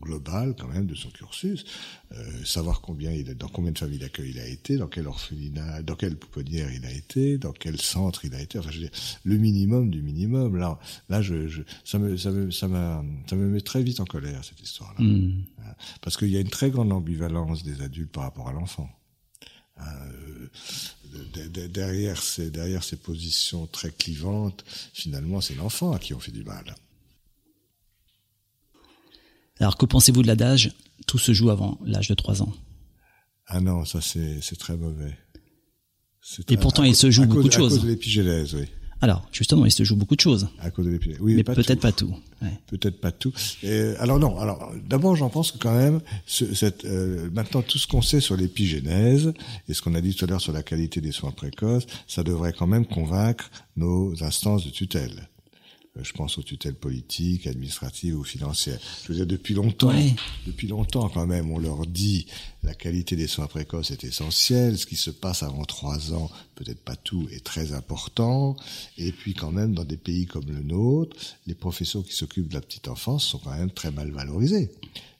global quand même de son cursus, euh, savoir combien il a, dans combien de familles d'accueil il a été, dans quel orphelinat, dans quelle pouponnière il a été, dans quel centre il a été. Enfin, je veux dire, le minimum du minimum. Là, là, je, je ça me, ça me, ça me, ça me met très vite en colère cette histoire-là, hmm. hein, parce qu'il y a une très grande ambivalence des adultes par rapport à l'enfant. Euh, derrière ces derrière ces positions très clivantes, finalement, c'est l'enfant à qui on fait du mal. Alors que pensez-vous de l'adage Tout se joue avant l'âge de 3 ans. Ah non, ça c'est très mauvais. Et pourtant, il se joue beaucoup de choses. À cause de l'épigénèse, oui. Alors, justement, il se joue beaucoup de choses. À cause de l'épigénèse. Oui, mais peut-être pas tout. Peut-être pas tout. alors non. Alors d'abord, j'en pense que quand même, cette, euh, maintenant tout ce qu'on sait sur l'épigénèse et ce qu'on a dit tout à l'heure sur la qualité des soins précoces, ça devrait quand même convaincre nos instances de tutelle. Euh, je pense aux tutelles politiques, administratives ou financières. Je veux dire, depuis longtemps, depuis longtemps quand même, on leur dit la qualité des soins précoces est essentielle. Ce qui se passe avant trois ans, peut-être pas tout, est très important. Et puis quand même, dans des pays comme le nôtre, les professions qui s'occupent de la petite enfance sont quand même très mal valorisées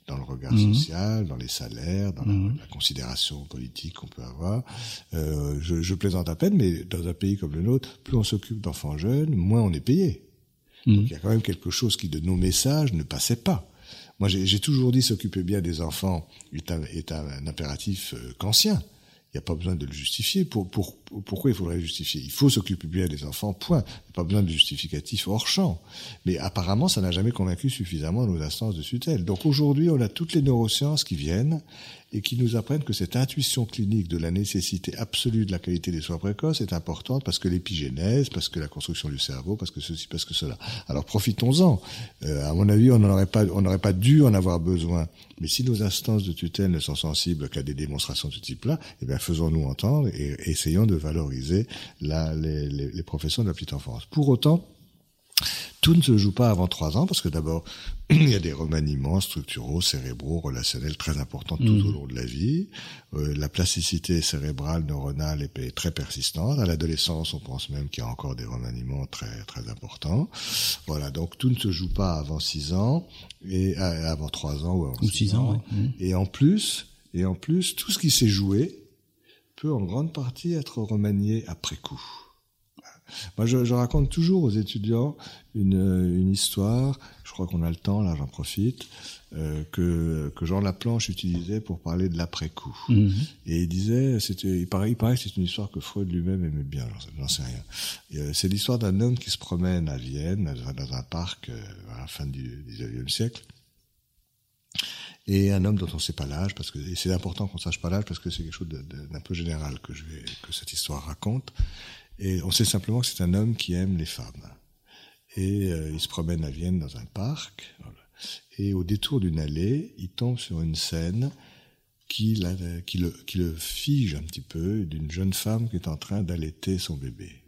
dans le regard mhm. social, dans les salaires, dans la, mhm. considération politique qu'on peut avoir. Euh, je, je plaisante à peine, mais dans un pays comme le nôtre, plus on s'occupe d'enfants jeunes, moins on est payé. Donc il y a quand même quelque chose qui, de nos messages, ne passait pas. Moi, j'ai toujours dit s'occuper bien des enfants est un, est un, impératif euh. Il n'y a pas besoin de le justifier. Pour, pour, pourquoi il faudrait justifier? Il faut s'occuper bien des enfants, point. Pas besoin de justificatif hors champ. Mais apparemment, ça n'a jamais convaincu suffisamment nos instances de tutelle. Donc aujourd'hui, on a toutes les neurosciences qui viennent et qui nous apprennent que cette intuition clinique de la nécessité absolue de la qualité des soins précoces est importante parce que l'épigénèse, parce que la construction du cerveau, parce que ceci, parce que cela. Alors profitons-en. Euh, à mon avis, on n'aurait pas, on n'aurait pas dû en avoir besoin. Mais si nos instances de tutelle ne sont sensibles qu'à des démonstrations de ce type-là, eh bien faisons-nous entendre et essayons de valoriser la, les, les, les professions de la petite enfance. Pour autant, tout ne se joue pas avant trois ans parce que d'abord, il y a des remaniements structuraux, cérébraux, relationnels très importants tout mmh. au long de la vie. Euh, la plasticité cérébrale, neuronale est très persistante. À l'adolescence, on pense même qu'il y a encore des remaniements très très importants. Voilà, donc tout ne se joue pas avant six ans et euh, avant trois ans ou avant six, ans. Mmh. Et en plus, et en plus, tout ce qui s'est joué peut en grande partie être remanié après coup. Moi, je, je, raconte toujours aux étudiants une, une histoire. Je crois qu'on a le temps, là, j'en profite. Euh, que, que Jean Laplanche utilisait pour parler de l'après-coup. Mhm. Et il disait, il paraît, il paraît que c'est une histoire que Freud lui-même aimait bien, j'en sais rien. Euh, c'est l'histoire d'un homme qui se promène à Vienne, dans un parc euh, à la fin du XIXe siècle, et un homme dont on ne sait pas l'âge, parce que c'est important qu'on sache pas l'âge, parce que c'est quelque chose d'un peu général que je vais, que cette histoire raconte. Et on sait simplement que c'est un homme qui aime les femmes. Et euh, il se promène à Vienne dans un parc. Et au détour d'une allée, il tombe sur une scène qui le fige un petit peu d'une jeune femme qui est en train d'allaiter son bébé.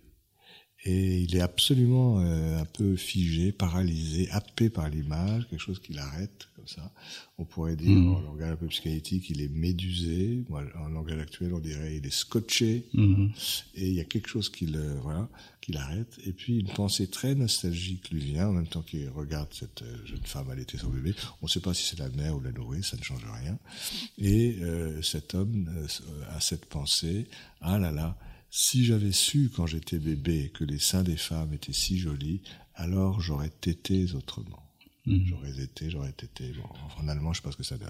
Et il est absolument euh, un peu figé, paralysé, happé par l'image, quelque chose qui l'arrête comme ça. On pourrait dire mmh. en langage un peu psychanalytique, il est médusé. en langage actuel, on dirait il est scotché. Mmh. Et il y a quelque chose qui le voilà, qui l'arrête. Et puis une pensée très nostalgique lui vient en même temps qu'il regarde cette euh, jeune femme allaiter son bébé. On ne sait pas si c'est la mère ou la nourrice, ça ne change rien. Et euh, cet homme a cette pensée ah là là si j'avais su quand j'étais bébé que les seins des femmes étaient si jolis, alors j'aurais tété autrement. Mhm. J'aurais été, j'aurais tété. Bon, en allemand, je sais pas ce que ça donne.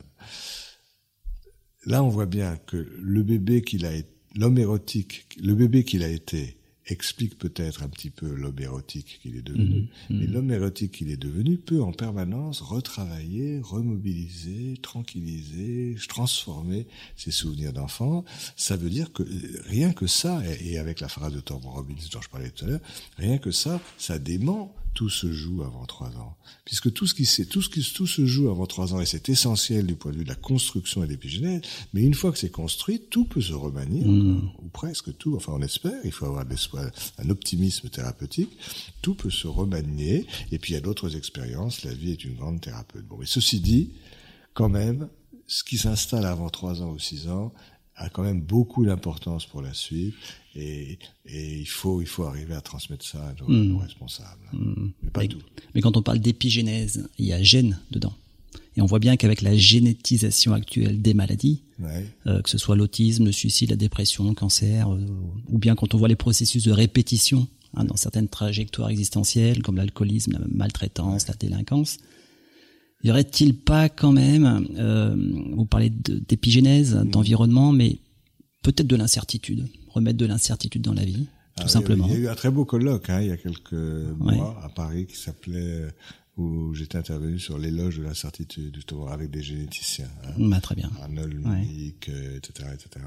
Là, on voit bien que le bébé qu'il a, l'homme érotique, le bébé qu'il a été, explique peut-être un petit peu l'homme érotique qu'il est devenu. Mhm. Mais mhm. l'homme érotique qu'il est devenu peut en permanence retravailler, remobiliser, tranquilliser, transformer ses souvenirs d'enfant. Ça veut dire que rien que ça, et avec la phrase de Tom Robbins dont je parlais tout à l'heure, rien que ça, ça dément tout se joue avant trois ans. Puisque tout ce qui c'est, tout ce qui, tout se joue avant trois ans, et c'est essentiel du point de vue de la construction et de l'épigénèse, mais une fois que c'est construit, tout peut se remanier, mmh. ou presque tout, enfin on espère, il faut avoir de l'espoir, un optimisme thérapeutique, tout peut se remanier, et puis il y a d'autres expériences, la vie est une grande thérapeute. Bon, mais ceci dit, quand même, ce qui s'installe avant trois ans ou six ans a quand même beaucoup d'importance pour la suite, et, et, il faut il faut arriver à transmettre ça à nos, hmm. responsables. Hmm. Mais pas tout. Mais quand on parle d'épigénèse, il y a gène dedans. Et on voit bien qu'avec la génétisation actuelle des maladies, euh, que ce soit l'autisme, le suicide, la dépression, le cancer, euh, ou bien quand on voit les processus de répétition hein, dans certaines trajectoires existentielles, comme l'alcoolisme, la maltraitance, la délinquance, y aurait-il pas quand même, euh, vous parlez d'épigénèse, d'environnement, mais peut-être de l'incertitude remettre de l'incertitude dans la vie, tout ah simplement. Il y a eu un très beau colloque hein, il y a quelques mois à Paris qui s'appelait où j'étais intervenu sur l'éloge de l'incertitude, justement, avec des généticiens. Hein, bah, très bien. Arnold etc., euh, etc.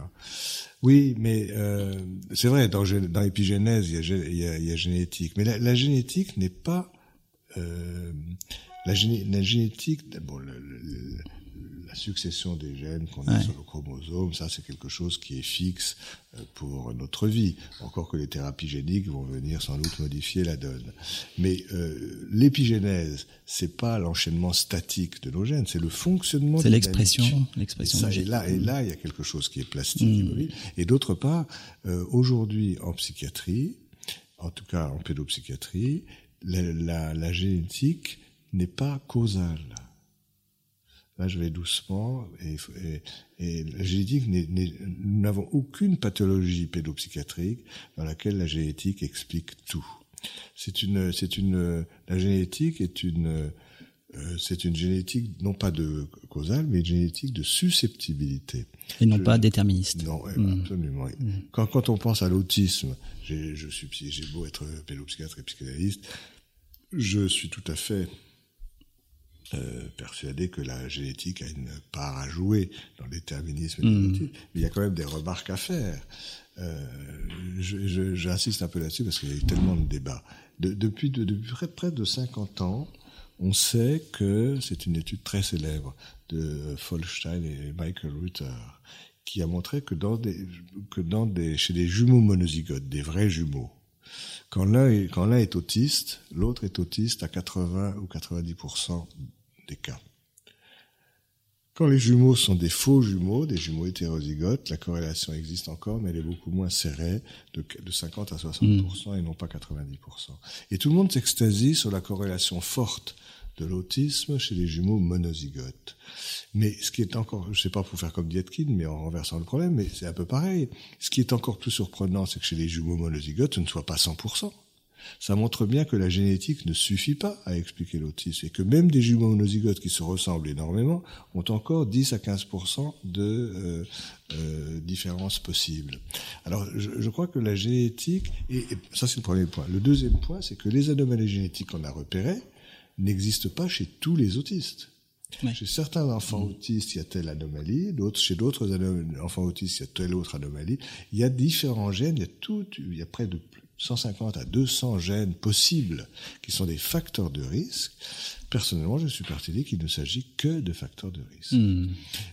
Oui, mais euh, c'est vrai, dans, dans l'épigénèse, il, y a, il, y a, génétique. Mais la, génétique n'est pas... Euh, la, la, génétique, bon, le, la succession des gènes qu'on a sur le chromosome, ça c'est quelque chose qui est fixe euh, pour notre vie. Encore que les thérapies géniques vont venir sans doute modifier la donne. Mais euh, l'épigénèse, c'est pas l'enchaînement statique de nos gènes, c'est le fonctionnement. C'est l'expression, l'expression. Et, là, et là, il y a quelque chose qui est plastique, mm. et d'autre part, euh, aujourd'hui en psychiatrie, en tout cas en pédopsychiatrie, la, la, la génétique n'est pas causale. Là, je vais doucement. Et, et, la génétique, nous n'avons aucune pathologie pédopsychiatrique dans laquelle la génétique explique tout. C'est une, c'est une, la génétique est une, euh, c'est une génétique non pas de causale, mais une génétique de susceptibilité. Et non pas déterministe. Non, hmm. absolument. Hmm. Quand, quand on pense à l'autisme, je suis, j'ai beau être pédopsychiatre et psychanalyste, je suis tout à fait euh, persuadé que la génétique a une part à jouer dans le déterminisme mm. Mais il y a quand même des remarques à faire. Euh, J'insiste un peu là-dessus parce qu'il y a eu tellement de débats. depuis, depuis près, près de 50 ans, on sait que c'est une étude très célèbre de Folstein et Michael Rutter qui a montré que dans des, que dans des, chez des jumeaux monozygotes, des vrais jumeaux, quand l'un est, quand l'un est autiste, l'autre est autiste à 80 ou 90% des cas. Quand les jumeaux sont des faux jumeaux, des jumeaux hétérozygotes, la corrélation existe encore, mais elle est beaucoup moins serrée, de, 50 à 60% mm. et non pas 90%. Et tout le monde s'extasie sur la corrélation forte de l'autisme chez les jumeaux monozygotes. Mais ce qui est encore, je sais pas pour faire comme Dietkin, mais en renversant le problème, mais c'est un peu pareil. Ce qui est encore plus surprenant, c'est que chez les jumeaux monozygotes, ce ne soit pas 100%. Ça montre bien que la génétique ne suffit pas à expliquer l'autisme et que même des jumeaux monozygotes qui se ressemblent énormément ont encore 10 à 15% de euh, euh, différences possibles. Alors je, je, crois que la génétique, et, et ça c'est le premier point. Le deuxième point, c'est que les anomalies génétiques qu'on a repérées n'existent pas chez tous les autistes. Chez certains enfants autistes, il y a telle anomalie, d'autres, chez d'autres enfants autistes, il y a telle autre anomalie. Il y a différents gènes, il y a tout, il y a près de 150 à 200 gènes possibles qui sont des facteurs de risque. Personnellement, je suis persuadé qu'il ne s'agit que de facteurs de risque. Hmm.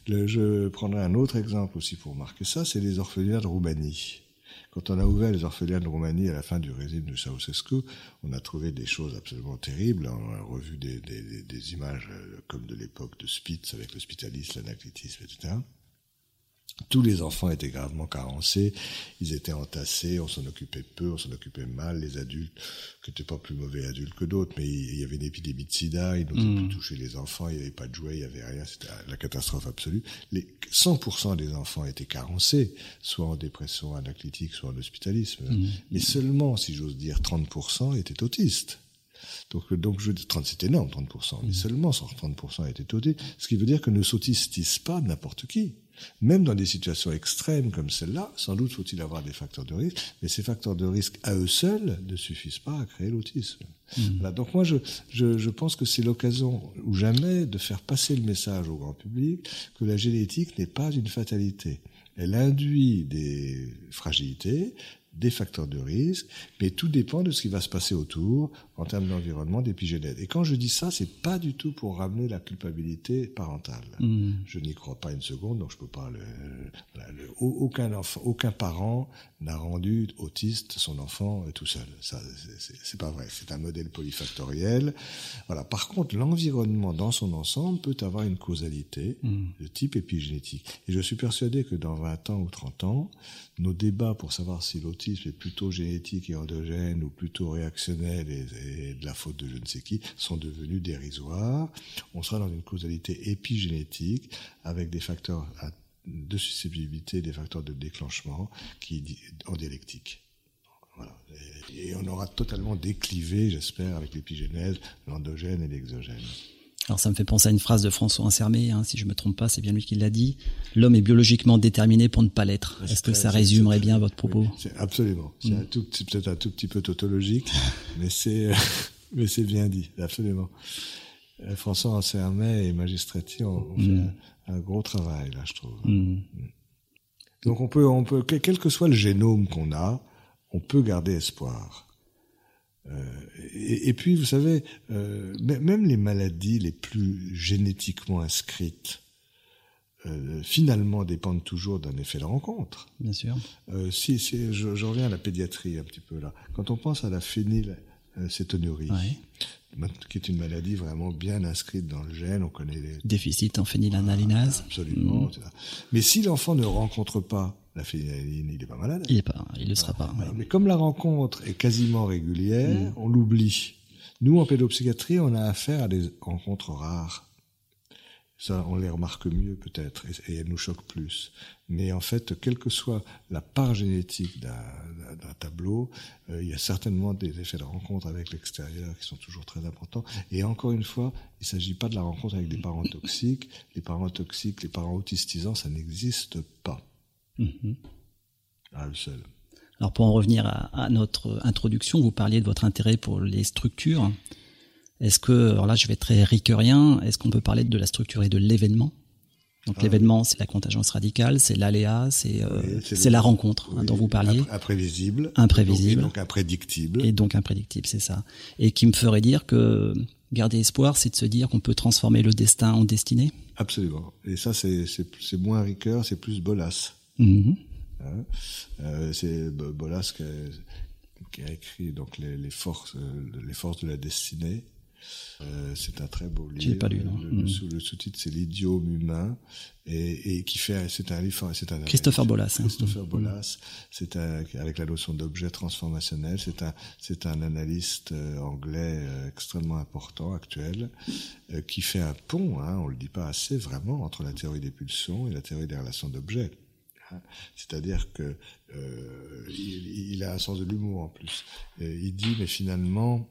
Le, je prendrai un autre exemple aussi pour marquer ça, c'est les orphelinats de Roumanie. Quand on a ouvert les orphelins de Roumanie à la fin du régime de Ceausescu, on a trouvé des choses absolument terribles. On a revu des, des, des images euh, comme de l'époque de Spitz avec l'hospitalisme, l'anaclitisme, etc. Tous les enfants étaient gravement carencés, ils étaient entassés, on s'en occupait peu, on s'en occupait mal. Les adultes, qui n'étaient pas plus mauvais adultes que d'autres, mais il y avait une épidémie de sida, ils n'osaient mmh. plus toucher les enfants, il n'y avait pas de jouets, il n'y avait rien, c'était la catastrophe absolue. Les 100% des enfants étaient carencés, soit en dépression anaclitique, soit en hospitalisme. Mmh. Mais seulement, si j'ose dire, 30% étaient autistes. Donc, donc je 30, c'est énorme, 30%, mais mmh. seulement 30% étaient autistes, ce qui veut dire que ne s'autistisent pas n'importe qui. Même dans des situations extrêmes comme celle-là, sans doute faut-il avoir des facteurs de risque, mais ces facteurs de risque à eux seuls ne suffisent pas à créer l'autisme. Mmh. Voilà, donc moi, je, je, je pense que c'est l'occasion ou jamais de faire passer le message au grand public que la génétique n'est pas une fatalité. Elle induit des fragilités, des facteurs de risque, mais tout dépend de ce qui va se passer autour en termes d'environnement, d'épigénèse. Et quand je dis ça, c'est pas du tout pour ramener la culpabilité parentale. Mmh. Je n'y crois pas une seconde, donc je peux pas le, aucun enfant, aucun parent n'a rendu autiste son enfant tout seul. Ça, c'est pas vrai. C'est un modèle polyfactoriel. Voilà. Par contre, l'environnement dans son ensemble peut avoir une causalité mmh. de type épigénétique. Et je suis persuadé que dans 20 ans ou 30 ans, nos débats pour savoir si l'autisme est plutôt génétique et endogène ou plutôt réactionnel et, de la faute de je ne sais qui sont devenus dérisoires. On sera dans une causalité épigénétique avec des facteurs de susceptibilité, des facteurs de déclenchement qui en dialectique. Voilà. Et, on aura totalement déclivé, j'espère, avec l'épigénèse, l'endogène et l'exogène. Alors ça me fait penser à une phrase de François Ansermé, hein, si je me trompe pas, c'est bien lui qui l'a dit. L'homme est biologiquement déterminé pour ne pas l'être. Est-ce que ça résumerait bien votre propos? Absolument. C'est mm. peut-être un tout petit peu tautologique, mais c'est mais c'est bien dit, absolument. Euh, François Ansermet et Magistretti ont, fait mm. un, gros travail là, je trouve. Mm. Donc on peut, on peut, quel que soit le génome qu'on a, on peut garder espoir. Euh, et, puis, vous savez, euh, même les maladies les plus génétiquement inscrites, euh, finalement dépendent toujours d'un effet de rencontre. Bien sûr. si, si je, je, reviens à la pédiatrie un petit peu là. Quand on pense à la phénylcétonurie, qui est une maladie vraiment bien inscrite dans le gène, on connaît les... Déficit en phénylalanine. absolument. Mmh. Mais si l'enfant ne rencontre pas la il n'est pas malade. Il est pas, il ne sera pas. Mais comme la rencontre est quasiment régulière, mm. on l'oublie. Nous, en pédopsychiatrie, on a affaire à des rencontres rares. Ça, on les remarque mieux peut-être, et, elles nous choquent plus. Mais en fait, quelle que soit la part génétique d'un tableau, euh, il y a certainement des effets de rencontre avec l'extérieur qui sont toujours très importants. Et encore une fois, il ne s'agit pas de la rencontre avec des parents toxiques. Les parents toxiques, les parents autistisants, ça n'existe pas. Mhm. Alors pour en revenir à, notre introduction, vous parliez de votre intérêt pour les structures. Est-ce que, alors là je vais être très ricœurien, est-ce qu'on peut parler de la structure et de l'événement? Donc ah l'événement, c'est la contingence radicale, c'est l'aléa, c'est euh, la rencontre hein, dont vous parliez. Imprévisible. Imprévisible. Et donc imprédictible. Et donc imprédictible, c'est ça. Et qui me ferait dire que garder espoir, c'est de se dire qu'on peut transformer le destin en destinée? Absolument. Et ça, c'est moins Ricoeur, c'est plus Bolas. Mhm. Hein euh, c'est Bolas qui a, écrit donc les, les, forces, euh, les forces de la destinée. Euh, c'est un très beau livre. Pas lu, non. Le, le, sous-titre c'est l'idiome humain et, et qui fait c'est un livre c'est un Christopher Bolas. Hein. Christopher Bolas, c'est avec la notion d'objet transformationnel. C'est un c'est un analyste anglais extrêmement important actuel qui fait un pont, hein, on le dit pas assez vraiment entre la théorie des pulsions et la théorie des relations d'objets. C'est-à-dire que euh, il, a un sens de l'humour en plus. il dit, mais finalement,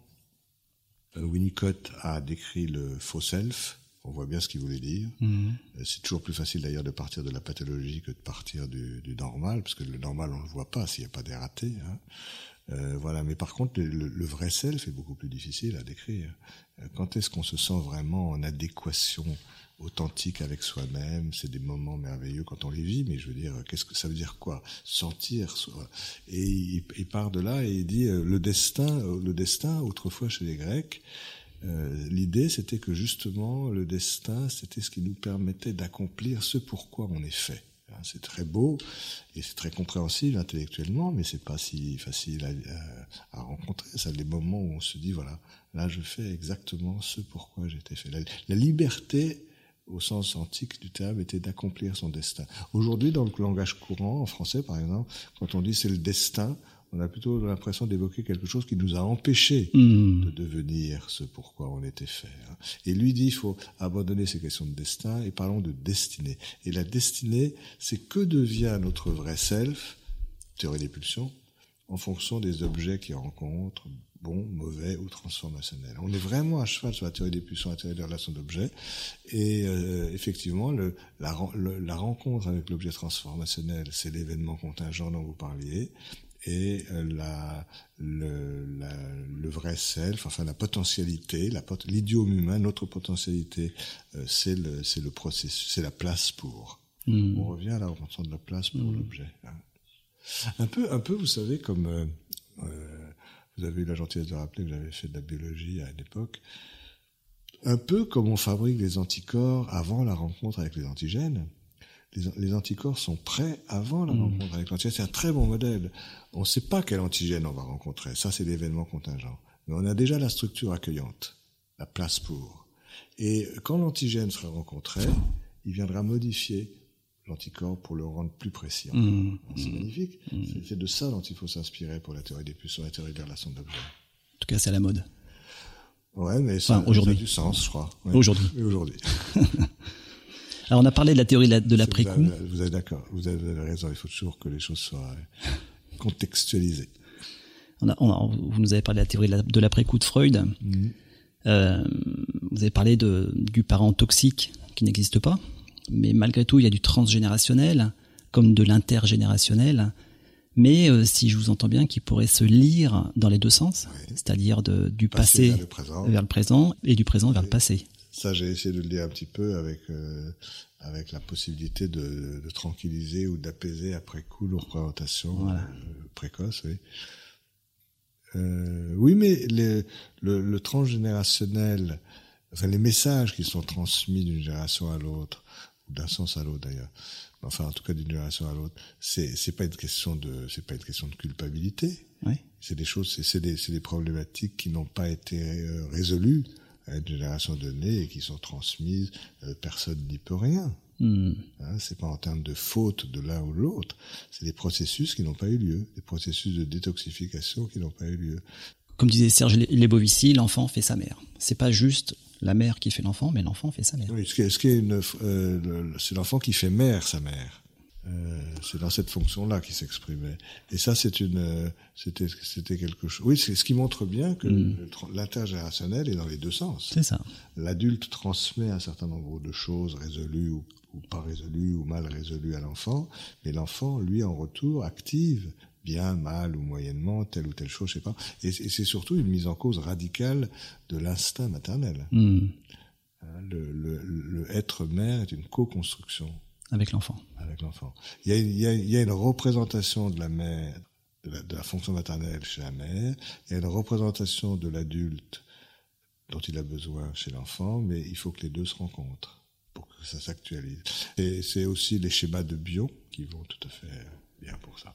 euh, Winnicott a décrit le faux self. On voit bien ce qu'il voulait dire. Mhm. Euh, c'est toujours plus facile d'ailleurs de partir de la pathologie que de partir du, normal, parce que le normal on le voit pas s'il n'y a pas des ratés. Hein. voilà, mais par contre le, le, vrai self est beaucoup plus difficile à décrire. Quand est-ce qu'on se sent vraiment en adéquation authentique avec soi-même, c'est des moments merveilleux quand on les vit, mais je veux dire, qu'est-ce que ça veut dire quoi? Sentir. Et il, part de là et il dit euh, le destin, euh, le destin autrefois chez les Grecs, euh, l'idée c'était que justement le destin c'était ce qui nous permettait d'accomplir ce pourquoi on est fait. Hein, c'est très beau et c'est très compréhensible intellectuellement, mais c'est pas si facile à, rencontrer. Ça, des moments où on se dit voilà, là je fais exactement ce pourquoi été fait. La, liberté au sens antique du terme était d'accomplir son destin. Aujourd'hui, dans le langage courant, en français par exemple, quand on dit c'est le destin, on a plutôt l'impression d'évoquer quelque chose qui nous a empêchés hmm. de devenir ce pourquoi on était fait. Hein. Et lui dit, il faut abandonner ces questions de destin et parlons de destinée. Et la destinée, c'est que devient notre vrai self, théorie des pulsions, en fonction des objets qu'il rencontre, bons, mauvais ou transformationnels. On est vraiment à cheval sur la théorie des pulsions, la théorie des relations d'objets. Et euh, effectivement, le, la, la rencontre avec l'objet transformationnel, c'est l'événement contingent dont vous parliez et euh, la, le, la, le vrai self, enfin la potentialité, l'idiome humain, notre potentialité, euh, c'est le, processus, c'est la place pour. Hmm. On revient à la représentation de la place pour hmm. l'objet. Hein. Un peu, un peu, vous savez, comme euh, vous avez eu la gentillesse de rappeler que j'avais fait de la biologie à une époque, un peu comme on fabrique des anticorps avant la rencontre avec les antigènes les, anticorps sont prêts avant la hmm. rencontre avec l'antigène. C'est un très bon modèle. On ne sait pas quel antigène on va rencontrer. Ça, c'est l'événement contingent. Mais on a déjà la structure accueillante, la place pour. Et quand l'antigène sera rencontré, il viendra modifier l'anticorps pour le rendre plus précis. Hmm. C'est magnifique. Hmm. C'est de ça dont il faut s'inspirer pour la théorie des puces, la théorie des relations d'objets. En tout cas, c'est à la mode. Ouais, mais ça, ça, a du sens, je crois. Aujourd'hui. Aujourd'hui. Alors on a parlé de la théorie de l'après-coup. Vous êtes d'accord, vous avez raison, il faut toujours que les choses soient contextualisées. On a, vous nous avez parlé de la théorie de l'après-coup de Freud. Mhm. Euh, vous avez parlé de, du parent toxique qui n'existe pas, mais malgré tout il y a du transgénérationnel comme de l'intergénérationnel. Mais euh, si je vous entends bien, qui pourrait se lire dans les deux sens, c'est-à-dire du passé, vers, le présent et du présent vers le passé. Ça, j'ai essayé de le dire un petit peu avec euh, avec la possibilité de, de tranquilliser ou d'apaiser après coup nos représentations euh, précoces. Oui. Euh, oui, mais le, le, transgénérationnel, enfin les messages qui sont transmis d'une génération à l'autre, d'un sens à l'autre d'ailleurs, enfin en tout cas d'une génération à l'autre, c'est c'est pas une question de c'est pas une question de culpabilité. Oui. C'est des choses, c'est des c'est des problématiques qui n'ont pas été euh, résolues à une génération donnée et qui sont transmises, euh, personne n'y peut rien. Hmm. Hein, c'est pas en termes de faute de l'un ou de l'autre, c'est des processus qui n'ont pas eu lieu, des processus de détoxification qui n'ont pas eu lieu. Comme disait Serge Lebovici, l'enfant fait sa mère. C'est pas juste la mère qui fait l'enfant, mais l'enfant fait sa mère. Oui, ce qui est, une, euh, c'est l'enfant qui fait mère sa mère. Euh, c'est dans cette fonction-là qu'il s'exprimait. Et ça, c'est une, euh, c'était, c'était quelque chose. Oui, c'est ce qui montre bien que mm. l'intergénérationnel est dans les deux sens. C'est ça. L'adulte transmet un certain nombre de choses résolues ou, pas résolues ou mal résolues à l'enfant, mais l'enfant, lui, en retour, active bien, mal ou moyennement telle ou telle chose, je sais pas. Et, c'est surtout une mise en cause radicale de l'instinct maternel. Mm. Hein, le, le, le être mère est une co-construction avec l'enfant. Avec l'enfant. Il y a, une représentation de la mère, de la, de la, fonction maternelle chez la mère. Il y a une représentation de l'adulte dont il a besoin chez l'enfant, mais il faut que les deux se rencontrent pour que ça s'actualise. Et c'est aussi les schémas de bio qui vont tout à fait bien pour ça.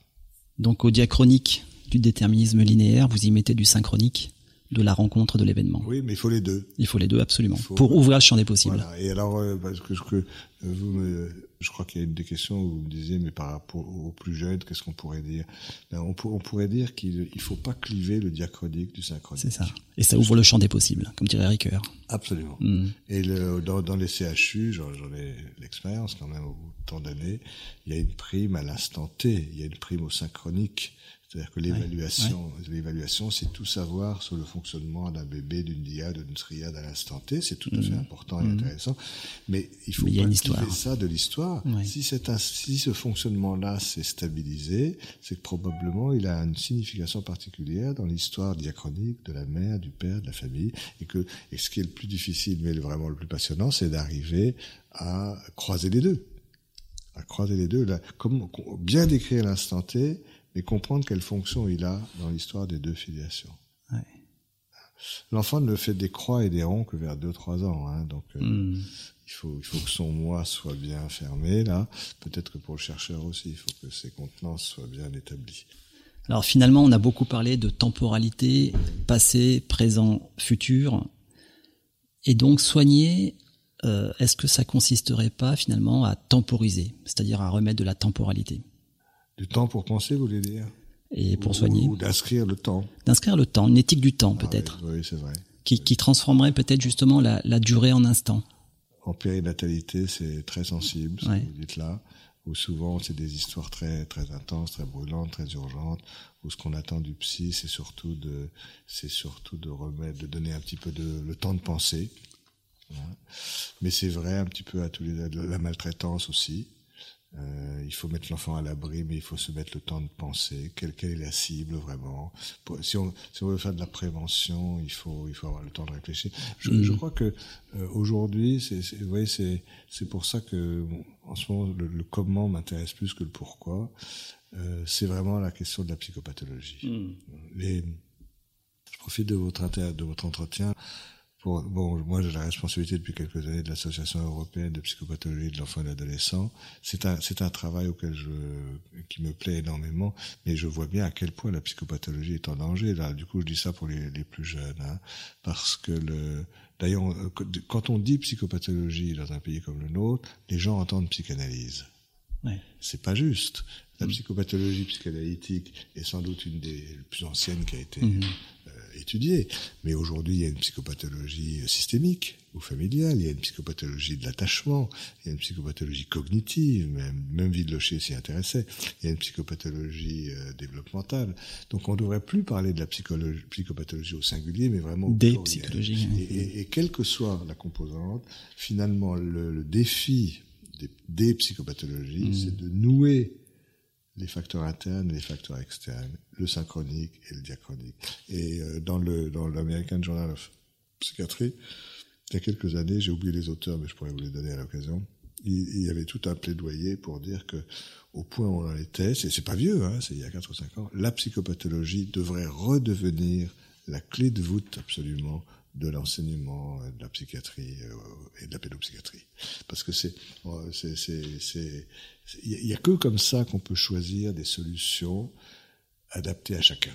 Donc au diachronique du déterminisme linéaire, vous y mettez du synchronique de la rencontre de l'événement. Oui, mais il faut les deux. Il faut les deux absolument pour ouvrir le champ des possibles. Voilà. Et alors, parce que, que vous me, je crois qu'il y a une des questions où vous me disiez, mais par rapport aux plus jeunes, qu'est-ce qu'on pourrait dire? On, on, pourrait dire qu'il ne faut pas cliver le diachronique du synchronique. C'est ça. Et ça ouvre le champ des possibles, comme dirait Ricoeur. Absolument. Mm. Et le, dans, dans, les CHU, j'en ai l'expérience quand même au bout de tant d'années, il y a une prime à l'instant T, il y a une prime au synchronique. C'est-à-dire que l'évaluation, l'évaluation, c'est tout savoir sur le fonctionnement d'un bébé, d'une diade, d'une triade à l'instant T. C'est tout à fait mmh. important et mmh. intéressant. Mais il faut pas ça de l'histoire. Si, si ce fonctionnement-là s'est stabilisé, c'est que probablement il a une signification particulière dans l'histoire diachronique de la mère, du père, de la famille. Et que, et ce qui est le plus difficile, mais vraiment le plus passionnant, c'est d'arriver à croiser les deux. À croiser les deux. Là, comme, bien décrire l'instant T, mais comprendre quelle fonction il a dans l'histoire des deux filiations. L'enfant ne fait des croix et des ronds que vers 2-3 ans. Hein, donc, euh, Hmm. il, faut, il faut que son moi soit bien fermé, là. Peut-être que pour le chercheur aussi, il faut que ses contenances soient bien établies. Alors finalement, on a beaucoup parlé de temporalité, passé, présent, futur. Et donc soigner, euh, est-ce que ça consisterait pas finalement à temporiser, c'est-à-dire à remettre de la temporalité? Du temps pour penser, vous voulez dire Et pour Ou- soigner, Ou d'inscrire le temps. d'inscrire le temps, une éthique du temps Ah peut-être, oui, oui, c'est vrai. qui, qui transformerait peut-être justement la, la durée en instant. En périnatalité, c'est très sensible, ce Ouais. que vous dites là, où souvent c'est des histoires très très intenses, très brûlantes, très urgentes, où ce qu'on attend du psy, c'est surtout de c'est surtout de remettre, de donner un petit peu de le temps de penser. Mais c'est vrai un petit peu à tous les la maltraitance aussi. Euh, il faut mettre l'enfant à l'abri, mais il faut se mettre le temps de penser. Quelle, quelle est la cible vraiment Pour- si, on, si on veut faire de la prévention, il faut, il faut avoir le temps de réfléchir. Je, je crois que euh, aujourd'hui, c'est, c'est, vous voyez, c'est, c'est pour ça que bon, en ce moment, le, le comment m'intéresse plus que le pourquoi. Euh, c'est vraiment la question de la psychopathologie. Les, je profite de votre, inter- de votre entretien. Pour, bon, moi j'ai la responsabilité depuis quelques années de l'Association européenne de psychopathologie de l'enfant et de l'adolescent. C'est un, c'est un travail auquel je, qui me plaît énormément, mais je vois bien à quel point la psychopathologie est en danger. Là, du coup, je dis ça pour les, les plus jeunes, hein, parce que le, d'ailleurs, quand on dit psychopathologie dans un pays comme le nôtre, les gens entendent psychanalyse. Ouais. C'est pas juste. La psychopathologie psychanalytique est sans doute une des plus anciennes qui a été Mhm. euh, étudiée. Mais aujourd'hui, il y a une psychopathologie systémique ou familiale, il y a une psychopathologie de l'attachement, il y a une psychopathologie cognitive, même, même Vidlocher s'y intéressait, il y a une psychopathologie euh, développementale. Donc on ne devrait plus parler de la psychopathologie au singulier, mais vraiment au Des pluriel. psychologies, Et, et- et quelle que soit la composante, finalement, le, le défi des, des psychopathologies, Mhm. c'est de nouer les facteurs internes et les facteurs externes, le synchronique et le diachronique. Et euh, dans le dans l'American Journal of Psychiatry, il y a quelques années, j'ai oublié les auteurs, mais je pourrais vous les donner à l'occasion. Il, y avait tout un plaidoyer pour dire que, au point où on en était, c'est c'est pas vieux, hein, c'est il y a 4 ou 5 ans, la psychopathologie devrait redevenir la clé de voûte absolument de l'enseignement euh, de la psychiatrie euh, et de la pédopsychiatrie. Parce que c'est, c'est, c'est- il y a que comme ça qu'on peut choisir des solutions adaptées à chacun.